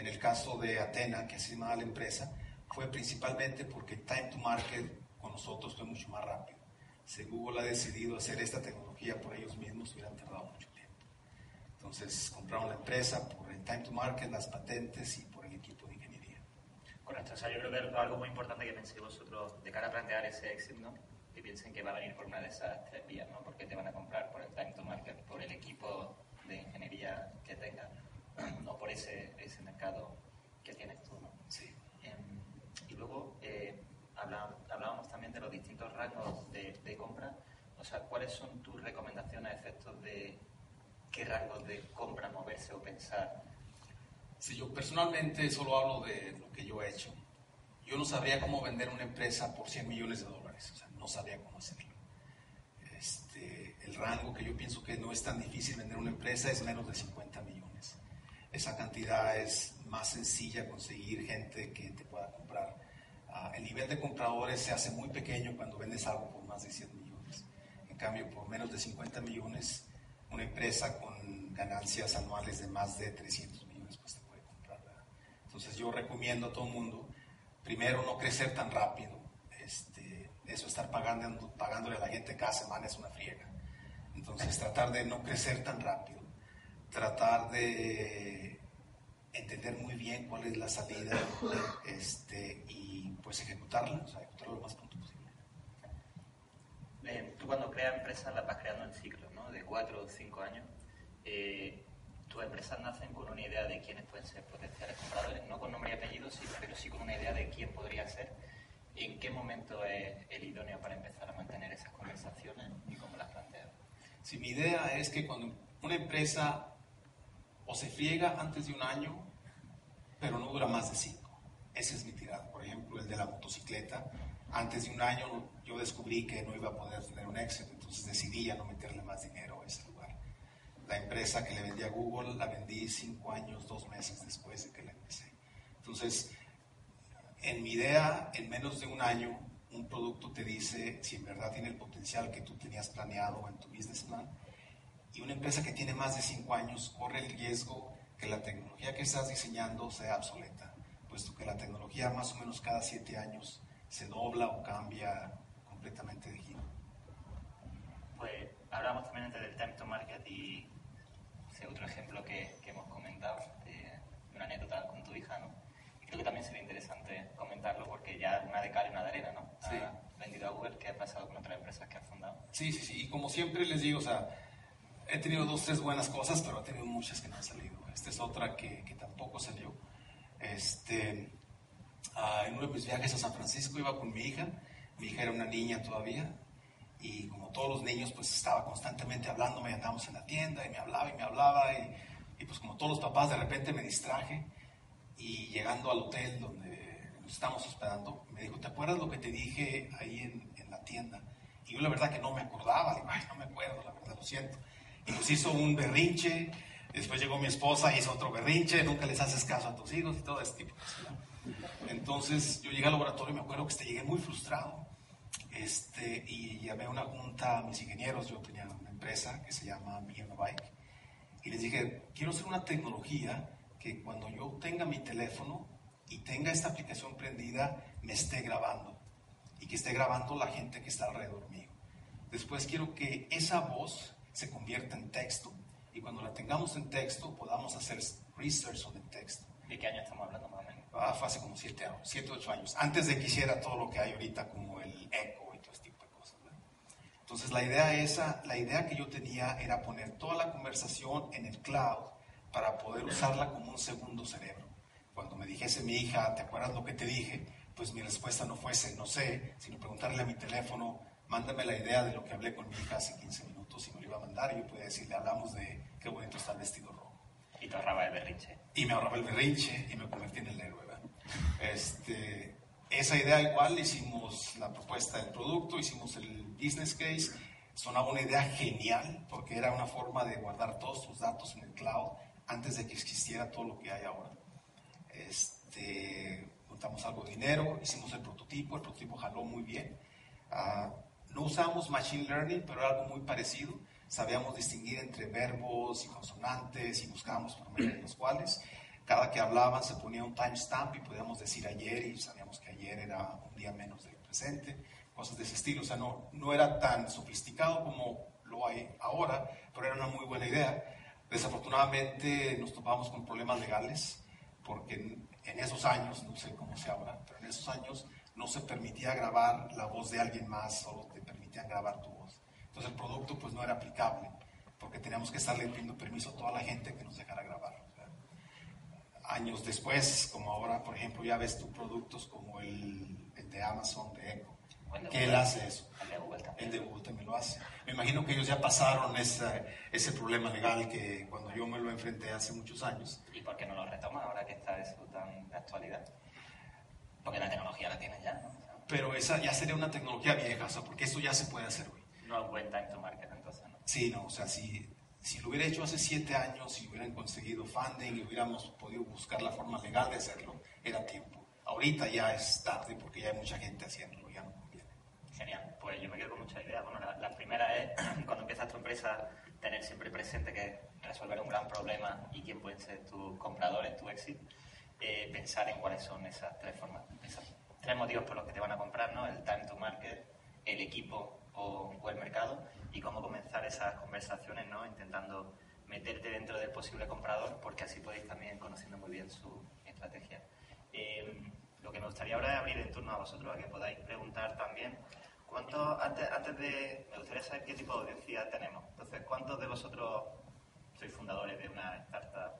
en el caso de Atena, que así se la empresa, fue principalmente porque time to market con nosotros fue mucho más rápido. Si Google ha decidido hacer esta tecnología por ellos mismos, hubieran tardado mucho tiempo. Entonces compraron la empresa por el time to market, las patentes y por el equipo de ingeniería. Correcto, o sea, yo creo que algo muy importante que penséis vosotros de cara a plantear ese exit, ¿no? Que piensen que va a venir por una de esas tres vías, ¿no? Porque te van a comprar por el time to market, por el equipo de ingeniería que tengan no por ese, ese mercado que tienes tú. ¿no? Sí. Em, y luego eh, hablábamos, también de, los distintos rangos de, de compra, o sea, ¿cuáles son tus recomendaciones a efectos de qué rangos de compra moverse o pensar? Si yo personalmente solo hablo de lo que yo he hecho, yo no sabría cómo vender una empresa por 100 millones de dólares, o sea, no sabría cómo hacerlo. Este, el rango que yo pienso que no es tan difícil vender una empresa es menos de 50 millones. Esa cantidad es más sencilla conseguir gente que te pueda comprar. Uh, el nivel de compradores se hace muy pequeño cuando vendes algo por más de 100 millones. En cambio, por menos de 50 millones, una empresa con ganancias anuales de más de 300 millones pues te puede comprar. ¿verdad? Entonces yo recomiendo a todo el mundo, primero, no crecer tan rápido. Este, eso, estar pagando, pagándole a la gente cada semana es una friega. Entonces, tratar de no crecer tan rápido. Tratar de entender muy bien cuál es la salida este, y pues ejecutarla, o sea, ejecutarla lo más pronto posible. Eh, tú cuando creas empresas las vas creando en ciclos, ¿no? De cuatro o cinco años. Eh, tus empresas nacen con una idea de quiénes pueden ser potenciales compradores, no con nombre y apellido, sí, pero sí con una idea de quién podría ser. ¿En qué momento es el idóneo para empezar a mantener esas conversaciones y cómo las planteas? Si mi idea es que cuando una empresa o se friega antes de un año, pero no dura más de cinco. Ese es mi tirada. Por ejemplo, el de la motocicleta. Antes de un año yo descubrí que no iba a poder tener un éxito, entonces decidí ya no meterle más dinero a ese lugar. La empresa que le vendí a Google la vendí cinco años, dos meses después de que la empecé. Entonces, en mi idea, en menos de un año, un producto te dice si en verdad tiene el potencial que tú tenías planeado en tu business plan. Y una empresa que tiene más de cinco años corre el riesgo que la tecnología que estás diseñando sea obsoleta, puesto que la tecnología más o menos cada siete años se dobla o cambia completamente de giro. Pues hablamos también antes del time to market y ese otro ejemplo que, que hemos comentado, de una anécdota con tu hija, ¿no? Y creo que también sería interesante comentarlo porque ya una de cal y una de arena, ¿no? Sí. Ha vendido a Google, ¿qué ha pasado con otras empresas que has fundado? Sí, sí, sí. Y como siempre les digo, o sea, he tenido dos, tres buenas cosas, pero he tenido muchas que no han salido. Esta es otra que, que tampoco salió. Este, uh, en uno de mis viajes a San Francisco iba con mi hija. Mi hija era una niña todavía. Y como todos los niños, pues estaba constantemente hablándome. Andábamos en la tienda y me hablaba y me hablaba. Y, y pues como todos los papás, de repente me distraje. Y llegando al hotel donde nos estamos hospedando, me dijo, ¿te acuerdas lo que te dije ahí en, en la tienda? Y yo la verdad que no me acordaba. Ay, no me acuerdo, la verdad, lo siento. Y nos hizo un berrinche. Después llegó mi esposa, hizo otro berrinche, nunca les haces caso a tus hijos y todo ese tipo de cosas. Entonces yo llegué al laboratorio y me acuerdo que este, llegué muy frustrado. Este, y llamé a una junta a mis ingenieros, yo tenía una empresa que se llama and Bike, y les dije, quiero hacer una tecnología que cuando yo tenga mi teléfono y tenga esta aplicación prendida, me esté grabando, y que esté grabando la gente que está alrededor mío. Después quiero que esa voz se convierta en texto, y cuando la tengamos en texto podamos hacer research sobre el texto. ¿De qué año estamos hablando más o menos? Ah, fue hace como 7 o 7, 8 años, antes de que hiciera todo lo que hay ahorita como el eco y todo este tipo de cosas. ¿verdad? Entonces la idea esa, la idea que yo tenía era poner toda la conversación en el cloud para poder usarla como un segundo cerebro. Cuando me dijese mi hija, ¿te acuerdas lo que te dije? Pues mi respuesta no fuese, no sé, sino preguntarle a mi teléfono, mándame la idea de lo que hablé con mi hija hace 15 minutos y me lo iba a mandar y yo podía decirle, hablamos de qué bonito está el vestido rojo. Y te ahorraba el berrinche. Y me ahorraba el berrinche y me convertí en el héroe. ¿verdad? Este, esa idea igual hicimos la propuesta del producto, hicimos el business case, sonaba una idea genial porque era una forma de guardar todos tus datos en el cloud antes de que existiera todo lo que hay ahora. Este, juntamos algo de dinero, hicimos el prototipo, el prototipo jaló muy bien. Uh, no usamos machine learning, pero era algo muy parecido. Sabíamos distinguir entre verbos y consonantes y buscábamos por medio de los cuales. Cada que hablaban se ponía un timestamp y podíamos decir ayer y sabíamos que ayer era un día menos del presente, cosas de ese estilo. O sea, no, no era tan sofisticado como lo hay ahora, pero era una muy buena idea. Desafortunadamente nos topamos con problemas legales porque en, en esos años, no sé cómo sea ahora, pero en esos años no se permitía grabar la voz de alguien más, solo permitían grabar tu voz. Entonces el producto pues no era aplicable, porque teníamos que estarle pidiendo permiso a toda la gente que nos dejara grabar. O sea, años después, como ahora, por ejemplo, ya ves tú productos como el, el de Amazon, de Echo, que que él hace eso. El de Google también lo hace. Me imagino que ellos ya pasaron esa, ese problema legal que cuando yo me lo enfrenté hace muchos años. ¿Y por qué no lo retoma ahora que está eso tan de actualidad? Porque la tecnología la tiene ya, ¿no? Pero esa ya sería una tecnología vieja, o sea, porque eso ya se puede hacer hoy. No buen time to market, entonces, ¿no? Sí, no, o sea, si, si lo hubiera hecho hace siete años, si hubieran conseguido funding y hubiéramos podido buscar la forma legal de hacerlo, era tiempo. Ahorita ya es tarde porque ya hay mucha gente haciéndolo, ya no conviene. Genial, pues yo me quedo con muchas ideas. Bueno, la, la primera es, cuando empiezas tu empresa, tener siempre presente que resolver un gran problema y quién pueden ser tus compradores, tu éxito. Eh, pensar en cuáles son esas tres formas, esas tres motivos por los que te van a comprar, ¿no? El time to market, el equipo o, el mercado y cómo comenzar esas conversaciones, ¿no? Intentando meterte dentro del posible comprador porque así podéis también conociendo muy bien su estrategia. Eh, lo que me gustaría ahora es abrir el turno a vosotros, a que podáis preguntar también. ¿Cuántos, antes, antes de, me gustaría saber qué tipo de audiencia tenemos. Entonces, ¿cuántos de vosotros sois fundadores de una startup?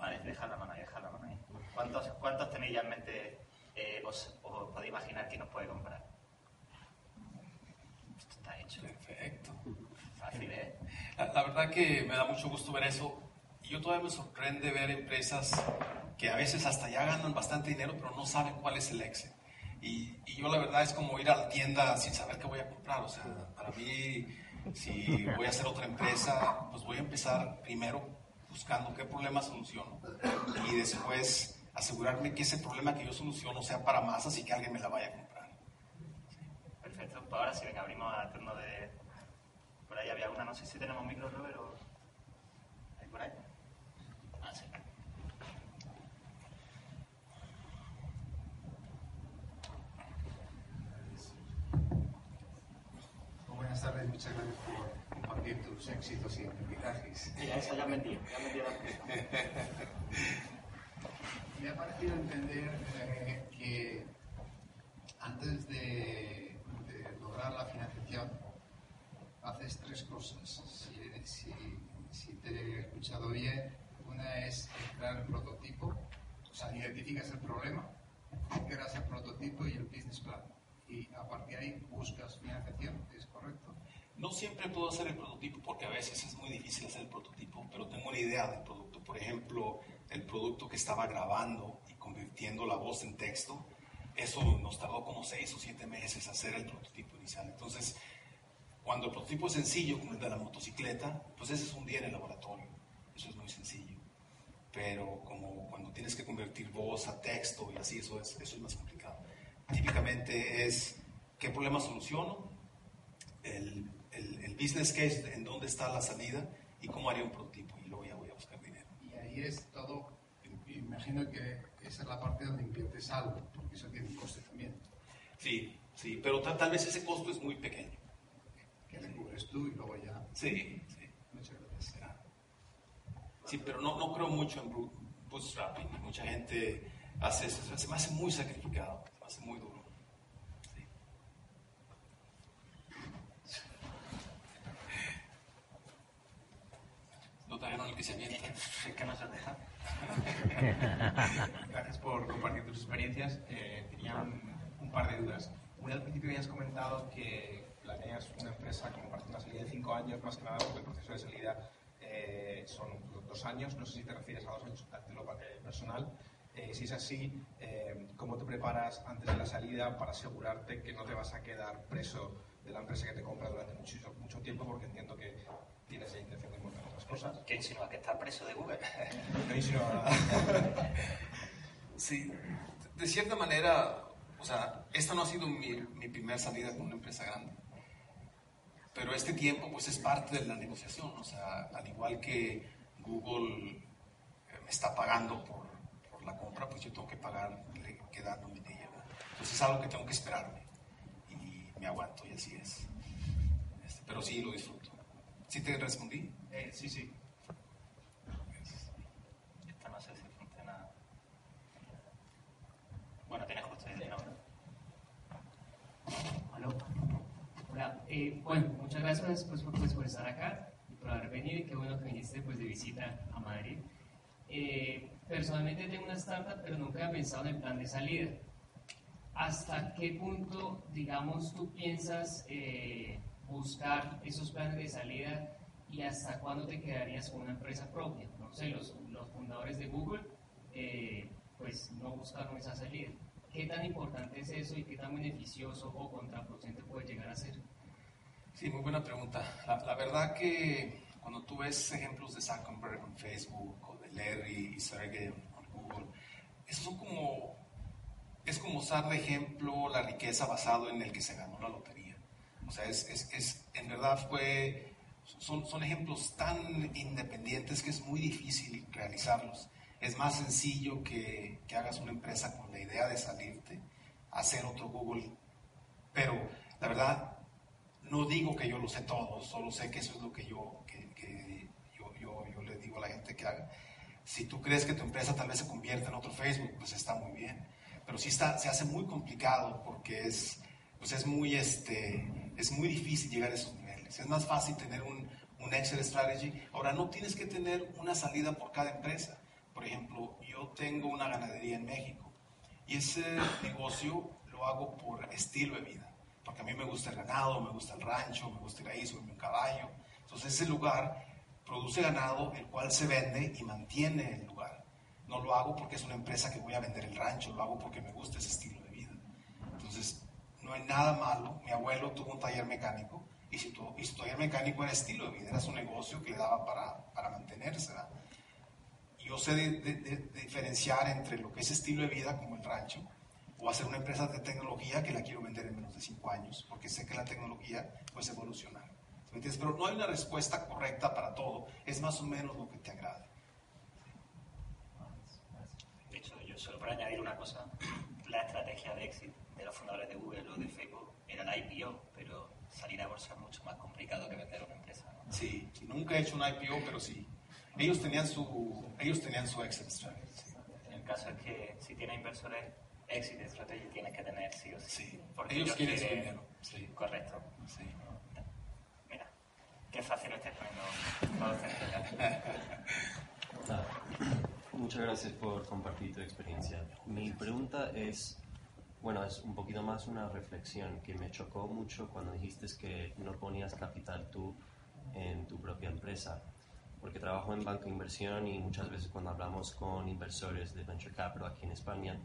Vale, deja la mano ahí, deja la mano. ¿Cuántos, cuántos tenéis ya en mente, eh, os, os podéis imaginar quién os puede comprar? Esto está hecho. Perfecto. Fácil, ¿eh? La, la verdad que me da mucho gusto ver eso. Y yo todavía me sorprende ver empresas que a veces hasta ya ganan bastante dinero, pero no saben cuál es el exit. Y, y, yo la verdad es como ir a la tienda sin saber qué voy a comprar. O sea, para mí, si voy a hacer otra empresa, pues voy a empezar primero buscando qué problema soluciono y después asegurarme que ese problema que yo soluciono sea para masas y que alguien me la vaya a comprar. Perfecto, pues ahora sí, venga, abrimos al turno de... Por ahí había una, no sé si tenemos micro, Robert, o... ¿Hay por ahí? Ah, sí. Buenas tardes, muchas gracias por compartir tus éxitos y aprendizajes. Sí, a esa ya metí, ya metí la prisa. Me ha parecido entender eh, que antes de, de, lograr la financiación haces tres cosas. Si, si, si, te he escuchado bien, una es crear el prototipo, o sea, identificas el problema, creas el prototipo y el business plan. Y a partir de ahí buscas financiación, ¿es correcto? No siempre puedo hacer el prototipo porque a veces es muy difícil hacer el prototipo, pero tengo una idea del producto. Por ejemplo, el producto que estaba grabando y convirtiendo la voz en texto, eso nos tardó como seis o siete meses hacer el prototipo inicial. Entonces, cuando el prototipo es sencillo, como el de la motocicleta, pues ese es un día en el laboratorio. Eso es muy sencillo. Pero como cuando tienes que convertir voz a texto y así, eso es, eso es más complicado. Típicamente es qué problema soluciono, el, el, el business case, en dónde está la salida y cómo haría un prototipo. Y luego ya voy a buscar dinero. Y es todo, imagino que esa es la parte donde inviertes algo, porque eso tiene un coste también. Sí, sí, pero tal, tal vez ese costo es muy pequeño. Que te cubres tú y luego ya. Sí, sí. Muchas gracias. Sí, pero no, no creo mucho en bootstrapping. Mucha gente hace eso. Se me hace muy sacrificado, se me hace muy duro. Sí. ¿No trajeron el que se que no se deja. Gracias por compartir tus experiencias. Eh, tenía un, un, par de dudas. Una al principio habías comentado que planeas una empresa como para una salida de cinco años, más que nada porque el proceso de salida eh, son dos años. No sé si te refieres a dos años a lo personal. Eh, si es así, eh, ¿cómo te preparas antes de la salida para asegurarte que no te vas a quedar preso de la empresa que te compra durante mucho, mucho tiempo? Porque entiendo que tienes la intención de montar cosas. ¿Qué insinúa? ¿Que está preso de Google? no insinúa nada. sí, de cierta manera, o sea, esta no ha sido mi, mi primera salida con una empresa grande. Pero este tiempo, pues, es parte de la negociación. O sea, al igual que Google me está pagando por, por la compra, pues yo tengo que pagar quedándome de ella. Entonces es algo que tengo que esperarme. Y me aguanto y así es. Este, pero sí lo disfruto. ¿Sí te respondí? Eh, sí, sí. Esta no sé si funciona. Bueno, tienes justo ahí, ¿no? Aló. Hola. Eh, bueno, muchas gracias pues, por, pues, por estar acá y por haber venido. Y qué bueno que viniste pues, de visita a Madrid. Eh, personalmente tengo una startup, pero nunca había pensado en el plan de salida. ¿hasta qué punto, digamos, tú piensas eh, buscar esos planes de salida y hasta cuándo te quedarías con una empresa propia? No sé, los, los fundadores de Google, eh, pues no buscaron esa salida. ¿Qué tan importante es eso y qué tan beneficioso o contraproducente puede llegar a ser? Sí, muy buena pregunta. La, la verdad que cuando tú ves ejemplos de Zuckerberg en Facebook o de Larry y Sergey en Google, eso son como, es como usar de ejemplo la riqueza basado en el que se ganó la lotería. O sea, es, es, es en verdad fue, son, son ejemplos tan independientes que es muy difícil realizarlos. Es más sencillo que, que hagas una empresa con la idea de salirte, hacer otro Google. Pero la verdad, no digo que yo lo sé todo, solo sé que eso es lo que yo, que, que yo, yo, yo, le digo a la gente que haga. Si tú crees que tu empresa tal vez se convierta en otro Facebook, pues está muy bien. Pero sí está, se hace muy complicado porque es, pues es, muy, este, es muy difícil llegar a esos niveles. Es más fácil tener un, un Excel strategy. Ahora, no tienes que tener una salida por cada empresa. Por ejemplo, yo tengo una ganadería en México y ese negocio lo hago por estilo de vida porque a mí me gusta el ganado, me gusta el rancho, me gusta ir ahí, subirme un caballo. Entonces ese lugar produce ganado, el cual se vende y mantiene el lugar. No lo hago porque es una empresa que voy a vender el rancho, lo hago porque me gusta ese estilo de vida. Entonces, no hay nada malo. Mi abuelo tuvo un taller mecánico y si tu, y mecánico era estilo de vida, era su negocio que le daba para, para mantenerse. ¿verdad? Yo sé de, de, de, diferenciar entre lo que es estilo de vida, como el rancho, o hacer una empresa de tecnología que la quiero vender en menos de cinco años, porque sé que la tecnología puede evolucionar. ¿Me entiendes? Pero no hay una respuesta correcta para todo, es más o menos lo que te agrade. De hecho, yo solo para añadir una cosa, la estrategia de éxito de los fundadores de Google o de Facebook era la IPO, salir a bolsa es mucho más complicado que vender una empresa. ¿no? Sí, nunca he hecho una IPO, pero sí. Ellos tenían su, ellos tenían su exit strategy. El caso es que si tienes inversores exit strategy tienes que tener sí o sí. sí. Porque ellos, quieren su dinero. Sí. Correcto. Sí. Mira, qué fácil lo estás poniendo. Muchas gracias por compartir tu experiencia. Mi pregunta es, bueno, es un poquito más una reflexión que me chocó mucho cuando dijiste que no ponías capital tú en tu propia empresa porque trabajo en banco de inversión y muchas veces cuando hablamos con inversores de venture capital aquí en España,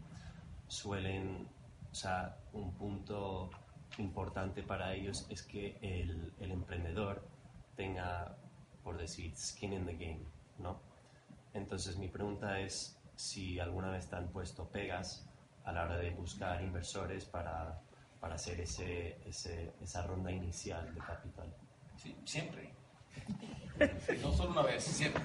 suelen, o sea, un punto importante para ellos es que el, el, emprendedor tenga, por decir, skin in the game, ¿no? Entonces mi pregunta es si alguna vez te han puesto pegas a la hora de buscar inversores para, para hacer ese, ese, esa ronda inicial de capital. Sí, siempre. No solo una vez, siempre.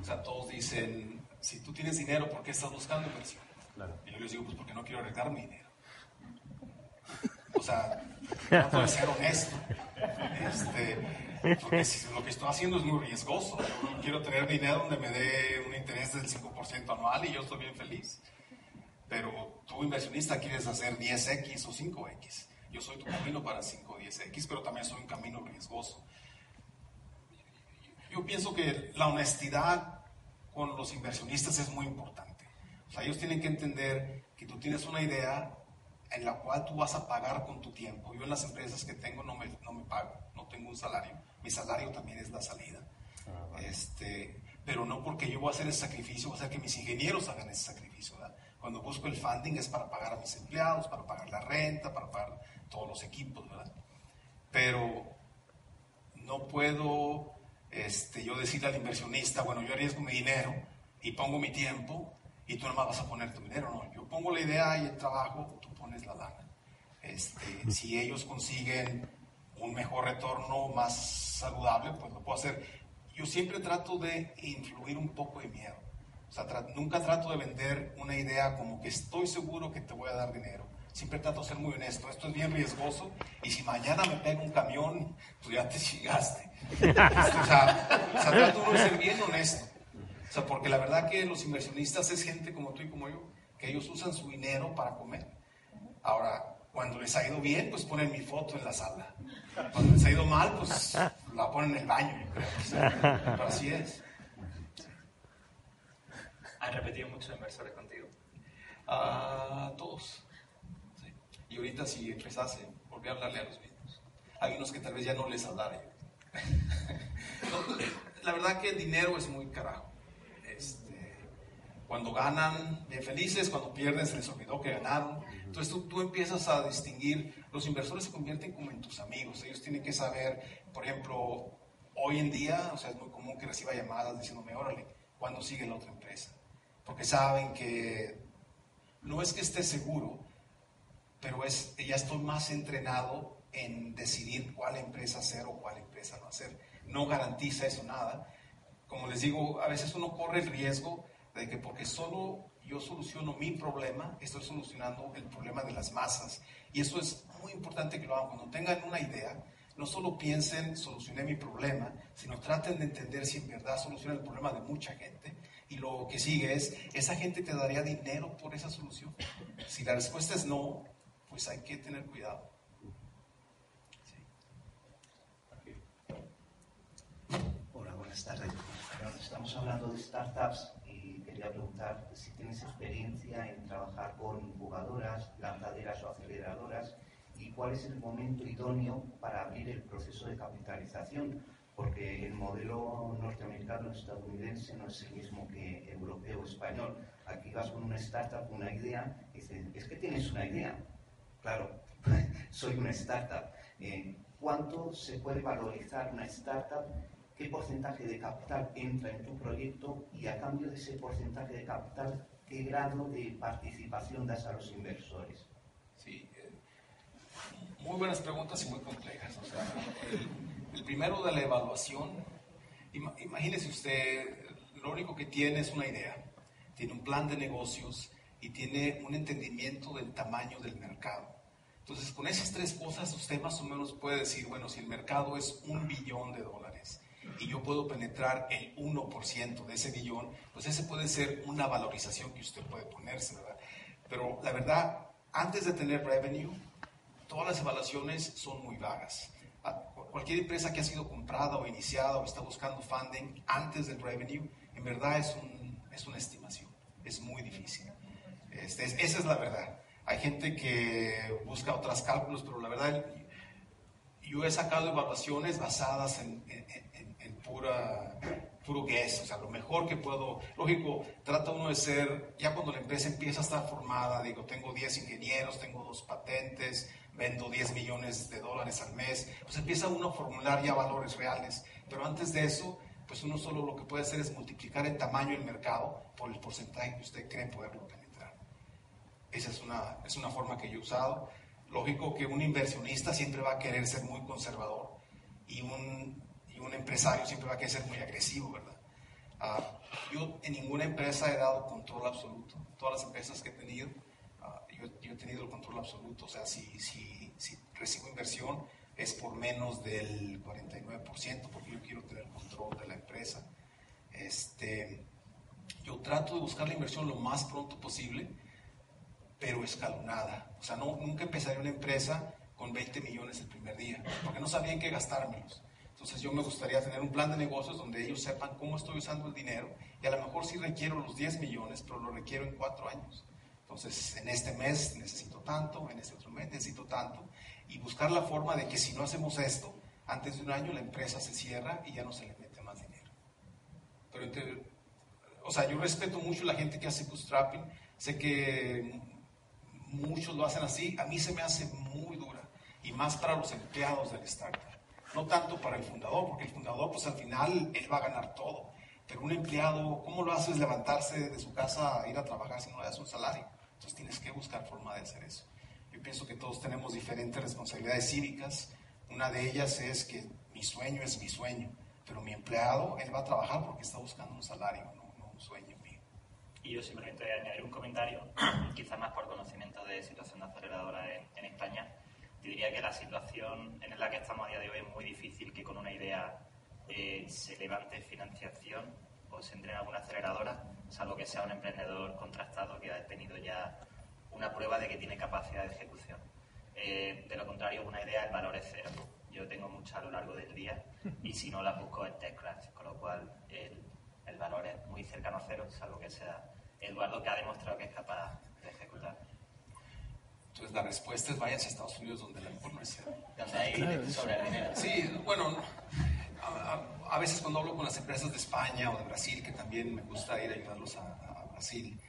O sea, todos dicen, si tú tienes dinero, ¿por qué estás buscando inversión? Claro. Y yo les digo, pues porque no quiero arriesgar mi dinero. O sea, trato de ser honesto. Este, porque si lo que estoy haciendo es muy riesgoso. Yo quiero tener dinero donde me dé un interés del 5% anual y yo estoy bien feliz. Pero tú, inversionista, quieres hacer 10X o 5X. Yo soy tu camino para 5 o 10X, pero también soy un camino riesgoso. Yo pienso que la honestidad con los inversionistas es muy importante. O sea, ellos tienen que entender que tú tienes una idea en la cual tú vas a pagar con tu tiempo. Yo en las empresas que tengo no me, no me pago, no tengo un salario. Mi salario también es la salida. Ah, vale. este, pero no porque yo voy a hacer ese sacrificio, voy a hacer que mis ingenieros hagan ese sacrificio. ¿verdad? Cuando busco el funding es para pagar a mis empleados, para pagar la renta, para pagar todos los equipos. ¿verdad? Pero no puedo este, yo decirle al inversionista, bueno, yo arriesgo mi dinero y pongo mi tiempo y tú nomás vas a poner tu dinero. No, yo pongo la idea y el trabajo, tú pones la lana. Este, si ellos consiguen un mejor retorno más saludable, pues lo puedo hacer. Yo siempre trato de influir un poco de miedo. O sea, nunca trato de vender una idea como que estoy seguro que te voy a dar dinero. Siempre trato de ser muy honesto. Esto es bien riesgoso y si mañana me pega un camión, tú ya te chingaste. o, sea, o trato de ser bien honesto. O sea, porque la verdad que los inversionistas es gente como tú y como yo, que ellos usan su dinero para comer. Ahora, cuando les ha ido bien, pues ponen mi foto en la sala. Cuando les ha ido mal, pues la ponen en el baño, yo creo. Sea, pero así es. ¿Has repetido muchos inversores contigo? Uh, todos. Y ahorita si empezase, volví a hablarle a los mismos. Hay unos que tal vez ya no les hablaré. la verdad que el dinero es muy carajo. Este, cuando ganan, bien felices, cuando pierden, se les olvidó que ganaron. Entonces tú, tú, empiezas a distinguir, los inversores se convierten como en tus amigos. Ellos tienen que saber, por ejemplo, hoy en día, o sea, es muy común que reciba llamadas diciéndome, órale, ¿cuándo sigue la otra empresa? Porque saben que no es que esté seguro, pero es, ya estoy más entrenado en decidir cuál empresa hacer o cuál empresa no hacer. No garantiza eso nada. Como les digo, a veces uno corre el riesgo de que porque solo yo soluciono mi problema, estoy solucionando el problema de las masas. Y eso es muy importante que lo hagan. Cuando tengan una idea, no solo piensen, solucioné mi problema, sino traten de entender si en verdad soluciona el problema de mucha gente. Y lo que sigue es, ¿esa gente te daría dinero por esa solución? Si la respuesta es no, pues hay que tener cuidado. Hola, buenas tardes. estamos hablando de startups y quería preguntar si tienes experiencia en trabajar con jugadoras, lanzaderas o aceleradoras y cuál es el momento idóneo para abrir el proceso de capitalización, porque el modelo norteamericano estadounidense no es el mismo que europeo o español. Aquí vas con una startup, una idea, y dices, es que tienes una idea. Claro, soy una startup. Eh, ¿Cuánto se puede valorizar una startup? ¿Qué porcentaje de capital entra en tu proyecto? Y a cambio de ese porcentaje de capital, ¿qué grado de participación das a los inversores? Muy buenas preguntas y muy complejas. el, primero de la evaluación, imagínese usted, lo único que tiene es una idea, tiene un plan de negocios y tiene un entendimiento del tamaño del mercado. Entonces, con esas tres cosas, usted más o menos puede decir, bueno, si el mercado es un billón de dólares y yo puedo penetrar el 1% de ese billón, pues ese puede ser una valorización que usted puede ponerse, ¿verdad? Pero la verdad, antes de tener revenue, todas las evaluaciones son muy vagas. Cualquier empresa que ha sido comprada o iniciada o está buscando funding antes del revenue, en verdad es, un, es una estimación. Es muy difícil. Este, esa es la verdad. Hay gente que busca otros cálculos, pero la verdad yo he sacado evaluaciones basadas en, en, pura puro guess, o sea, lo mejor que puedo, lógico, trata uno de ser, ya cuando la empresa empieza a estar formada, digo, tengo 10 ingenieros, tengo dos patentes, vendo 10 millones de dólares al mes, pues empieza uno a formular ya valores reales, pero antes de eso, pues uno solo lo que puede hacer es multiplicar el tamaño del mercado por el porcentaje que usted cree poderlo penetrar. Esa es una, es una forma que yo he usado. Lógico que un inversionista siempre va a querer ser muy conservador y un un empresario siempre va a querer ser muy agresivo, ¿verdad? Ah, yo en ninguna empresa he dado control absoluto. Todas las empresas que he tenido, ah, yo, he tenido el control absoluto. O sea, si, si, si, recibo inversión es por menos del 49%, porque yo quiero tener control de la empresa. Este, yo trato de buscar la inversión lo más pronto posible, pero escalonada. O sea, no, nunca empezaría una empresa con 20 millones el primer día, porque no sabía en qué gastármelos. Entonces yo me gustaría tener un plan de negocios donde ellos sepan cómo estoy usando el dinero y a lo mejor sí requiero los 10 millones, pero lo requiero en cuatro años. Entonces en este mes necesito tanto, en este otro mes necesito tanto y buscar la forma de que si no hacemos esto, antes de un año la empresa se cierra y ya no se le mete más dinero. Pero o sea, yo respeto mucho la gente que hace bootstrapping, sé que muchos lo hacen así, a mí se me hace muy dura y más para los empleados del startup no tanto para el fundador, porque el fundador pues al final él va a ganar todo, pero un empleado, ¿cómo lo haces levantarse de su casa a ir a trabajar si no le das un salario? Entonces tienes que buscar forma de hacer eso. Yo pienso que todos tenemos diferentes responsabilidades cívicas, una de ellas es que mi sueño es mi sueño, pero mi empleado, él va a trabajar porque está buscando un salario, no, un sueño mío. Y yo simplemente añadir un comentario, quizás más por conocimiento de situación de aceleradora en, en España diría que la situación en la que estamos a día de hoy es muy difícil que con una idea eh, se levante financiación o se entre en alguna aceleradora, salvo que sea un emprendedor contrastado que ha tenido ya una prueba de que tiene capacidad de ejecución. Eh, de lo contrario, una idea, el valor es cero. Yo tengo muchas a lo largo del día y si no las busco en TechCrunch, con lo cual el, el valor es muy cercano a cero, salvo que sea Eduardo que ha demostrado que es capaz de ejecutar Entonces la respuesta es váyanse a Estados Unidos donde la mejor no es Donde hay sobre el dinero. Sí, bueno, a, a, veces cuando hablo con las empresas de España o de Brasil, que también me gusta ir a ayudarlos a, Brasil,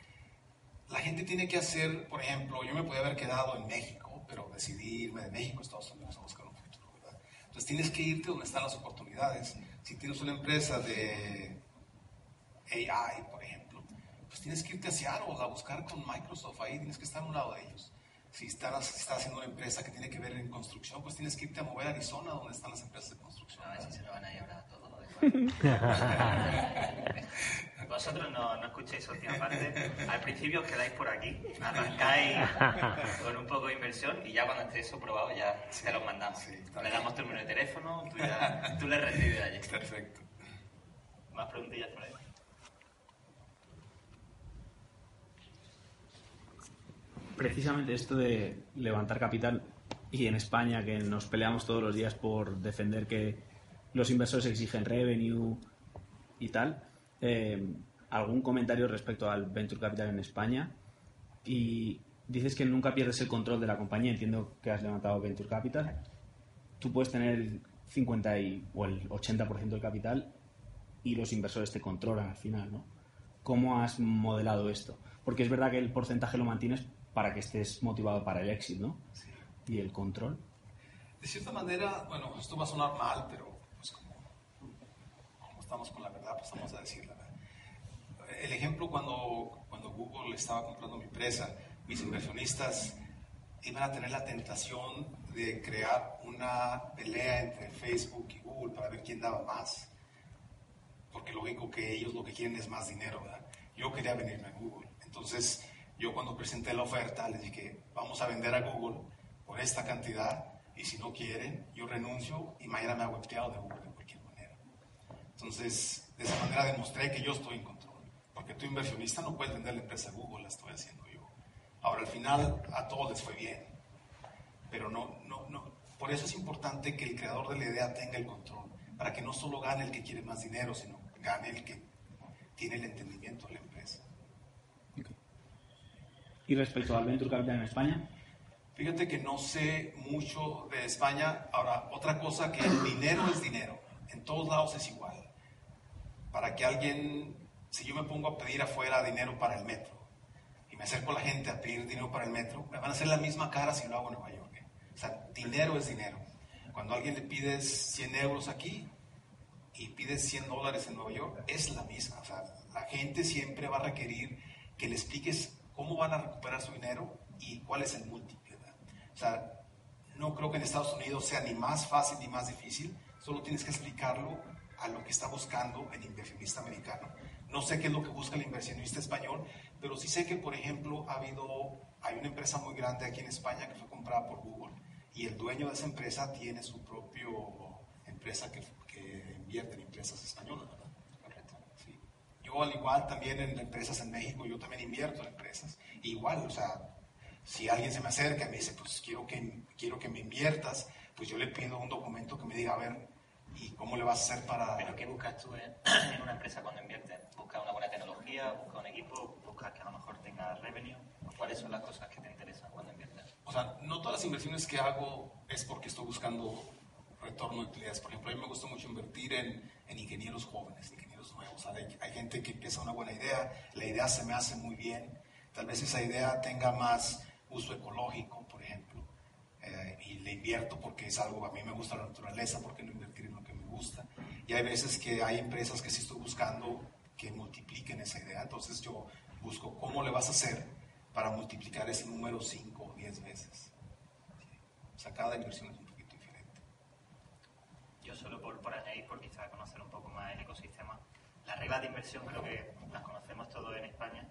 la gente tiene que hacer, por ejemplo, yo me podía haber quedado en México, pero decidí irme de México a Estados Unidos a buscar un futuro, ¿verdad? Entonces tienes que irte donde están las oportunidades. Si tienes una empresa de AI, por ejemplo, pues tienes que irte a Seattle a buscar con Microsoft ahí, tienes que estar a un lado de ellos. Si estás, si estás haciendo una empresa que tiene que ver en construcción, pues tienes que irte a mover a Arizona, donde están las empresas de construcción. A ver si se lo van a llevar a todo. Vosotros no, no escuchéis última parte. Al principio os quedáis por aquí, arrancáis con un poco de inversión y ya cuando esté eso probado ya te los mandamos. Sí, le damos tu número de teléfono, tú, ya, tú le recibes allí. Perfecto. ¿Más preguntillas por ahí? Precisamente esto de levantar capital y en España que nos peleamos todos los días por defender que los inversores exigen revenue y tal. Eh, ¿Algún comentario respecto al Venture Capital en España? Y dices que nunca pierdes el control de la compañía. Entiendo que has levantado Venture Capital. Tú puedes tener el 50 y, o el 80% del capital y los inversores te controlan al final, ¿no? ¿Cómo has modelado esto? Porque es verdad que el porcentaje lo mantienes para que estés motivado para el éxito, ¿no? Y el control. De cierta manera, bueno, esto va a sonar mal, pero pues como, como estamos con la verdad, pues vamos a decir la verdad. El ejemplo cuando, cuando Google estaba comprando mi empresa, mis inversionistas iban a tener la tentación de crear una pelea entre Facebook y Google para ver quién daba más. Porque lógico que ellos lo que quieren es más dinero, ¿verdad? Yo quería venirme a Google. Entonces, yo cuando presenté la oferta les dije, vamos a vender a Google por esta cantidad y si no quieren, yo renuncio y mañana me hago empleado de Google de cualquier manera. Entonces, de esa manera demostré que yo estoy en control. Porque tu inversionista no puede vender la empresa a Google, la estoy haciendo yo. Ahora, al final, a todos les fue bien. Pero no, no, no. Por eso es importante que el creador de la idea tenga el control. Para que no solo gane el que quiere más dinero, sino gane el que tiene el entendimiento de la empresa. ¿Y respecto al Venture Capital en España? Fíjate que no sé mucho de España. Ahora, otra cosa que el dinero es dinero. En todos lados es igual. Para que alguien, si yo me pongo a pedir afuera dinero para el metro y me acerco a la gente a pedir dinero para el metro, me van a hacer la misma cara si lo hago en Nueva York. ¿eh? O sea, dinero es dinero. Cuando alguien le pides 100 euros aquí y pides 100 dólares en Nueva York, es la misma. O sea, la gente siempre va a requerir que le expliques cómo van a recuperar su dinero y cuál es el múltiplo. O sea, no creo que en Estados Unidos sea ni más fácil ni más difícil, solo tienes que explicarlo a lo que está buscando el inversionista americano. No sé qué es lo que busca el inversionista español, pero sí sé que, por ejemplo, ha habido, hay una empresa muy grande aquí en España que fue comprada por Google y el dueño de esa empresa tiene su propia empresa que, que, invierte en empresas españolas, ¿verdad? Yo al igual también en empresas en México, yo también invierto en empresas. Igual, o sea, si alguien se me acerca y me dice, pues quiero que, quiero que me inviertas, pues yo le pido un documento que me diga, a ver, ¿y cómo le vas a hacer para...? ¿Pero qué buscas tú en, en una empresa cuando inviertes? ¿Buscas una buena tecnología? ¿Buscas un equipo? ¿Buscas que a lo mejor tenga revenue? ¿Cuáles son las cosas que te interesan cuando inviertes? O sea, no todas las inversiones que hago es porque estoy buscando retorno de utilidades. Por ejemplo, a mí me gusta mucho invertir en, en ingenieros jóvenes, ingenieros nuevos. Hay, hay gente que empieza una buena idea, la idea se me hace muy bien, tal vez esa idea tenga más uso ecológico, por ejemplo, eh, y le invierto porque es algo, a mí me gusta la naturaleza, porque no invertir en lo que me gusta. Y hay veces que hay empresas que sí estoy buscando que multipliquen esa idea, entonces yo busco cómo le vas a hacer para multiplicar ese número 5 o 10 veces. O sea, cada inversión es un poquito diferente. Yo solo por, por añadir, por quizá conocer un poco más el ecosistema, las reglas de inversión creo que las conocemos todos en España,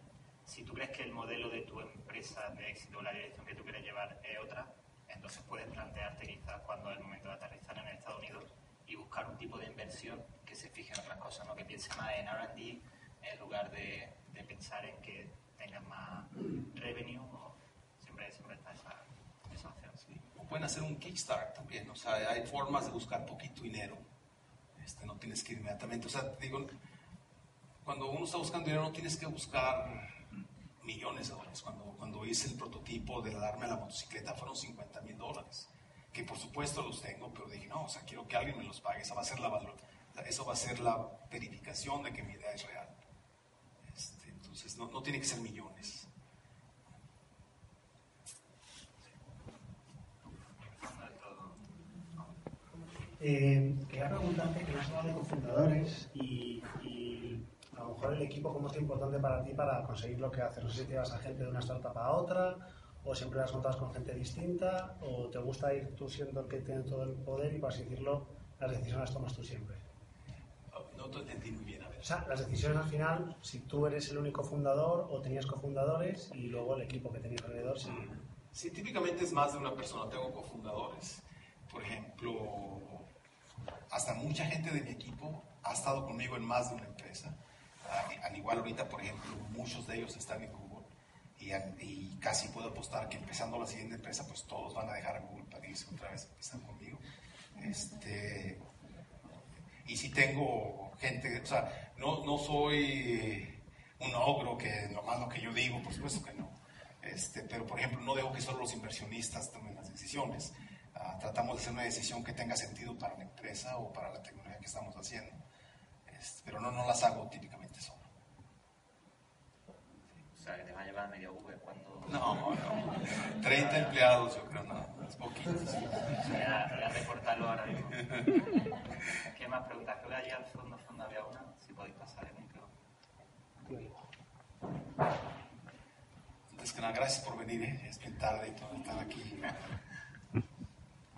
si tú crees que el modelo de tu empresa de éxito, la dirección que tú quieres llevar es otra, entonces puedes plantearte quizás cuando es el momento de aterrizar en Estados Unidos y buscar un tipo de inversión que se fije en otras cosas, ¿no? que piense más en R&D en lugar de, de, pensar en que tengas más revenue. O siempre, siempre está esa, esa opción. Sí. O pueden hacer un Kickstart también, o sea, hay formas de buscar poquito dinero. Este, no tienes que ir inmediatamente, o sea, digo, cuando uno está buscando dinero no tienes que buscar millones de dólares. Cuando, cuando hice el prototipo de darme la motocicleta fueron 50 mil dólares. Que por supuesto los tengo, pero dije, no, o sea, quiero que alguien me los pague. Esa va a ser la, eso va a ser la verificación de que mi idea es real. Este, entonces, no, no tiene que ser millones. Eh, quería preguntarte que no hablado de cofundadores y, y, mejor el equipo cómo es importante para ti para conseguir lo que haces. No sé si te vas a gente de una startup a otra o siempre las contas con gente distinta o te gusta ir tú siendo el que tiene todo el poder y por así decirlo las decisiones las tomas tú siempre. No te entendí muy bien. A ver. O sea, las decisiones al final, si tú eres el único fundador o tenías cofundadores y luego el equipo que tenías alrededor. Si... Sí, típicamente es más de una persona. Tengo cofundadores. Por ejemplo, hasta mucha gente de mi equipo ha estado conmigo en más de una empresa. Al igual ahorita, por ejemplo, muchos de ellos están en Google y, casi puedo apostar que empezando la siguiente empresa, pues todos van a dejar a Google para irse otra vez, están conmigo. Este, y si tengo gente, o sea, no, no soy un ogro que nomás lo que yo digo, por supuesto que no. Este, pero, por ejemplo, no dejo que solo los inversionistas tomen las decisiones. Uh, tratamos de hacer una decisión que tenga sentido para la empresa o para la tecnología que estamos haciendo. Este, pero no, no las hago típicamente solo. O sea, que te va a llevar a medio Google cuando... No, no. 30 empleados, yo creo, nada poquitos. Voy a, voy a recortarlo ahora mismo. ¿Qué más preguntas? Creo que allí al fondo, fondo había una. Si podéis pasar el micro. Antes que nada, gracias por venir. ¿eh? Es bien tarde y todo, estar aquí.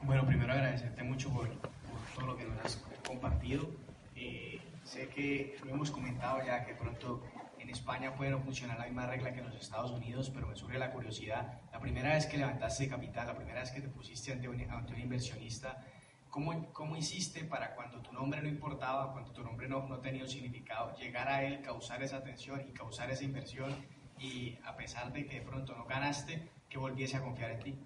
Bueno, primero agradecerte mucho por, por, todo lo que nos has compartido. Eh, sé que lo hemos comentado ya que pronto en España puede no funcionar la misma regla que en los Estados Unidos, pero me surge la curiosidad. La primera vez que levantaste capital, la primera vez que te pusiste ante un, ante un inversionista, ¿cómo, ¿cómo hiciste para cuando tu nombre no importaba, cuando tu nombre no, no tenía un significado, llegar a él, causar esa atención y causar esa inversión y a pesar de que de pronto no ganaste, que volviese a confiar en ti?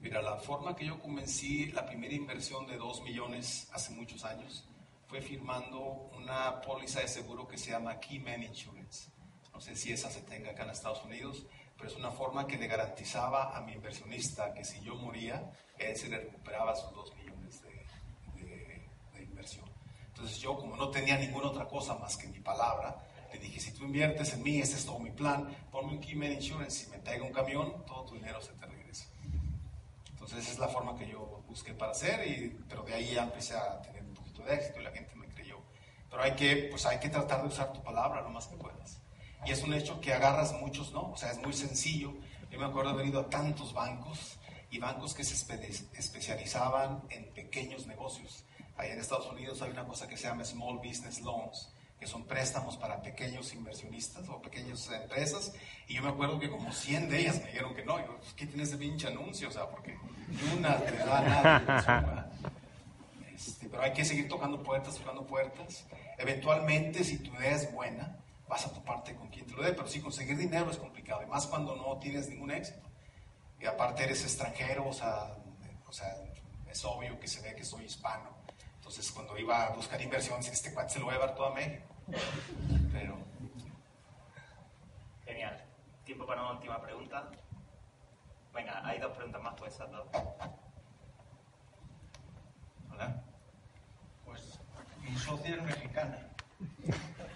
Mira, la forma que yo convencí la primera inversión de 2 millones hace muchos años fue firmando una póliza de seguro que se llama Keyman Insurance. No sé si esa se tenga acá en Estados Unidos, pero es una forma que le garantizaba a mi inversionista que si yo moría, él se le recuperaba sus 2 millones de, de, de inversión. Entonces yo, como no tenía ninguna otra cosa más que mi palabra, le dije, si tú inviertes en mí, este es todo mi plan, ponme un Keyman Insurance, si me pega un camión, todo tu dinero se te regresa. Entonces esa es la forma que yo busqué para hacer, y, pero de ahí ya empecé a tener de éxito y la gente me creyó. Pero hay que, pues hay que tratar de usar tu palabra lo más que puedas. Y es un hecho que agarras muchos, ¿no? O sea, es muy sencillo. Yo me acuerdo haber ido a tantos bancos y bancos que se espe especializaban en pequeños negocios. Ahí en Estados Unidos hay una cosa que se llama Small Business Loans, que son préstamos para pequeños inversionistas o pequeñas empresas. Y yo me acuerdo que como 100 de ellas me dijeron que no. Yo, ¿qué tiene ese pinche anuncio? O sea, porque ni una te da nada. Este, pero hay que seguir tocando puertas, tocando puertas. Eventualmente, si tu idea es buena, vas a toparte con quien te lo dé. Pero sí, conseguir dinero es complicado. Y más cuando no tienes ningún éxito. Y aparte eres extranjero, o sea, o sea es obvio que se ve que soy hispano. Entonces, cuando iba a buscar inversión, este cuate se lo voy a llevar todo a México. Pero. Genial. Tiempo para una última pregunta. Venga, hay dos preguntas más, pues esas dos. Hola. Pues mi socia es mexicana.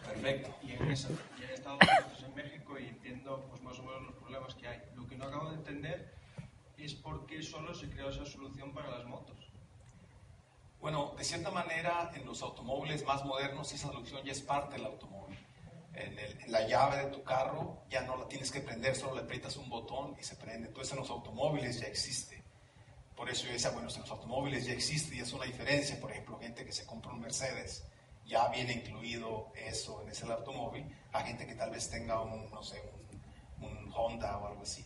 Perfecto. Y en, esa, y Estados Unidos, en México, y entiendo pues, más o menos los problemas que hay. Lo que no acabo de entender es por qué solo se creó esa solución para las motos. Bueno, de cierta manera, en los automóviles más modernos esa solución ya es parte del automóvil. En, la llave de tu carro ya no la tienes que prender, solo le aprietas un botón y se prende. Entonces en los automóviles ya existe. Por eso yo decía, bueno, en los automóviles ya existe y es una diferencia. Por ejemplo, gente que se compra un Mercedes, ya viene incluido eso en ese automóvil, a gente que tal vez tenga un, no sé, un, un Honda o algo así.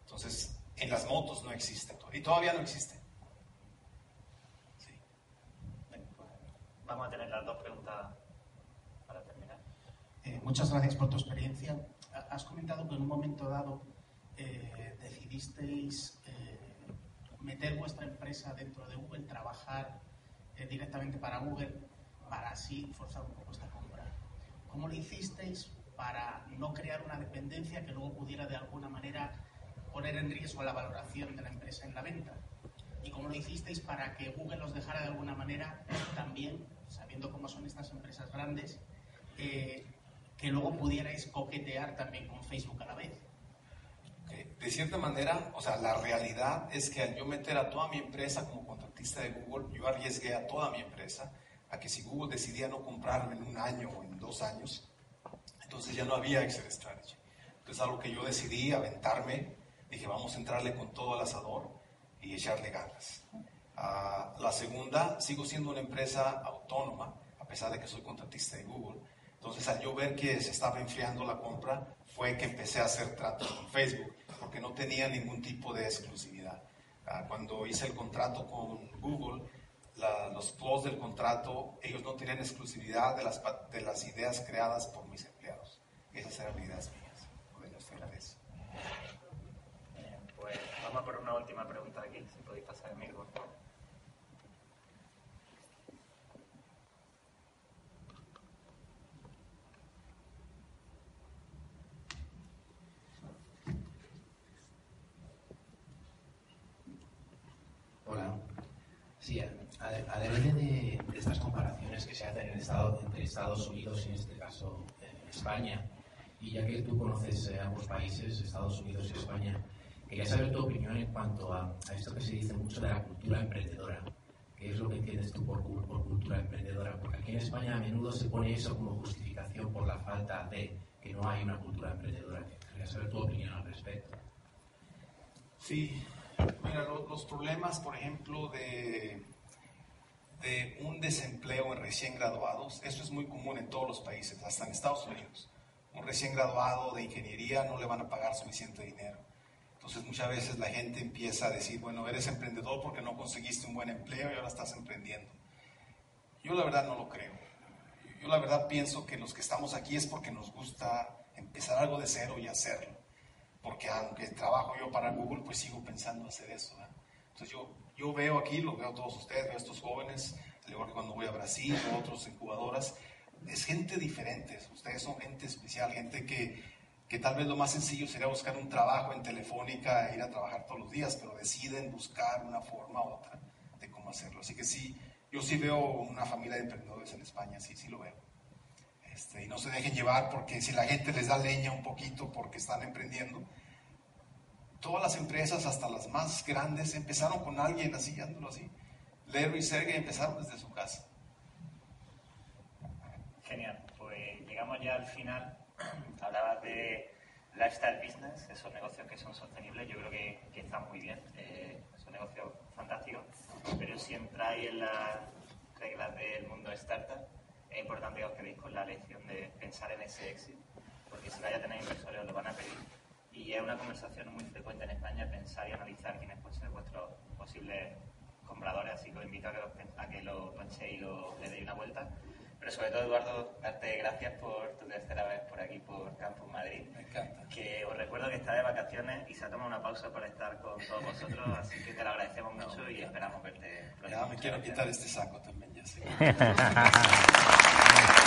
Entonces, en las motos no existe y todavía no existe. Vamos a tener las dos preguntas para terminar. Eh, muchas gracias por tu experiencia. Has comentado que en un momento dado eh, decidisteis meter vuestra empresa dentro de Google, trabajar directamente para Google, para así forzar un poco esta compra. ¿Cómo lo hicisteis? para no crear una dependencia que luego pudiera de alguna manera poner en riesgo la valoración de la empresa en la venta? Y cómo lo hicisteis para que Google os dejara de alguna manera también, sabiendo cómo son estas empresas grandes, eh, que luego pudierais coquetear también con Facebook a la vez. De cierta manera, o sea, la realidad es que al yo meter a toda mi empresa como contratista de Google, yo arriesgué a toda mi empresa a que si Google decidía no comprarme en un año o en dos años, entonces ya no había Excel Strategy. Entonces algo que yo decidí aventarme, dije vamos a entrarle con todo el asador y echarle ganas. Ah, la segunda, sigo siendo una empresa autónoma, a pesar de que soy contratista de Google. Entonces al yo ver que se estaba enfriando la compra, fue que empecé a hacer tratos con Facebook, porque no tenía ningún tipo de exclusividad. Ah, cuando hice el contrato con Google, los clauses del contrato, ellos no tenían exclusividad de las, de las ideas creadas por mis empleados. Esas eran ideas mías. Estoy agradezco. pues vamos por una última pregunta aquí, si podéis pasar el micro, Hola. Sí, además de, estas comparaciones que se hacen entre Estados Unidos y en este caso España, y ya que tú conoces eh, ambos países, Estados Unidos y España, quería saber tu opinión en cuanto a, esto que se dice mucho de la cultura emprendedora. ¿Qué es lo que entiendes tú por, por cultura emprendedora? Porque aquí en España a menudo se pone eso como justificación por la falta de que no hay una cultura emprendedora. Quería saber tu opinión al respecto. Sí, mira, los problemas, por ejemplo, de de un desempleo en recién graduados, eso es muy común en todos los países, hasta en Estados Unidos. Un recién graduado de ingeniería no le van a pagar suficiente dinero. Entonces muchas veces la gente empieza a decir, bueno, eres emprendedor porque no conseguiste un buen empleo y ahora estás emprendiendo. Yo la verdad no lo creo. Yo la verdad pienso que los que estamos aquí es porque nos gusta empezar algo de cero y hacerlo. Porque aunque trabajo yo para Google, pues sigo pensando hacer eso. Entonces yo yo veo aquí, lo veo todos ustedes, veo a estos jóvenes, al igual que cuando voy a Brasil, o otros incubadoras, es gente diferente, ustedes son gente especial, gente que, que tal vez lo más sencillo sería buscar un trabajo en Telefónica e ir a trabajar todos los días, pero deciden buscar una forma u otra de cómo hacerlo. Así que sí, yo sí veo una familia de emprendedores en España, sí, sí lo veo. Este, y no se dejen llevar porque si la gente les da leña un poquito porque están emprendiendo, todas las empresas, hasta las más grandes, empezaron con alguien así, andándolo así. Larry y Sergey empezaron desde su casa. Genial, pues llegamos ya al final. Hablabas de lifestyle business, esos negocios que son sostenibles, yo creo que, están muy bien, eh, son negocios fantásticos, pero siempre hay en las reglas del mundo startup, es importante que os quedéis con la lección de pensar en ese éxito, porque si vaya a tener inversores os lo van a pedir y es una conversación muy frecuente en España pensar y analizar quiénes pueden ser vuestros posibles compradores, así que os invito a que lo, a que lo penséis y lo, le deis una vuelta. Pero sobre todo, Eduardo, darte gracias por tu tercera vez por aquí, por Campus Madrid. Me encanta. Que os recuerdo que está de vacaciones y se ha tomado una pausa para estar con todos vosotros, así que te lo agradecemos mucho y esperamos verte pronto. Ya me quiero quitar este saco también, ya sé.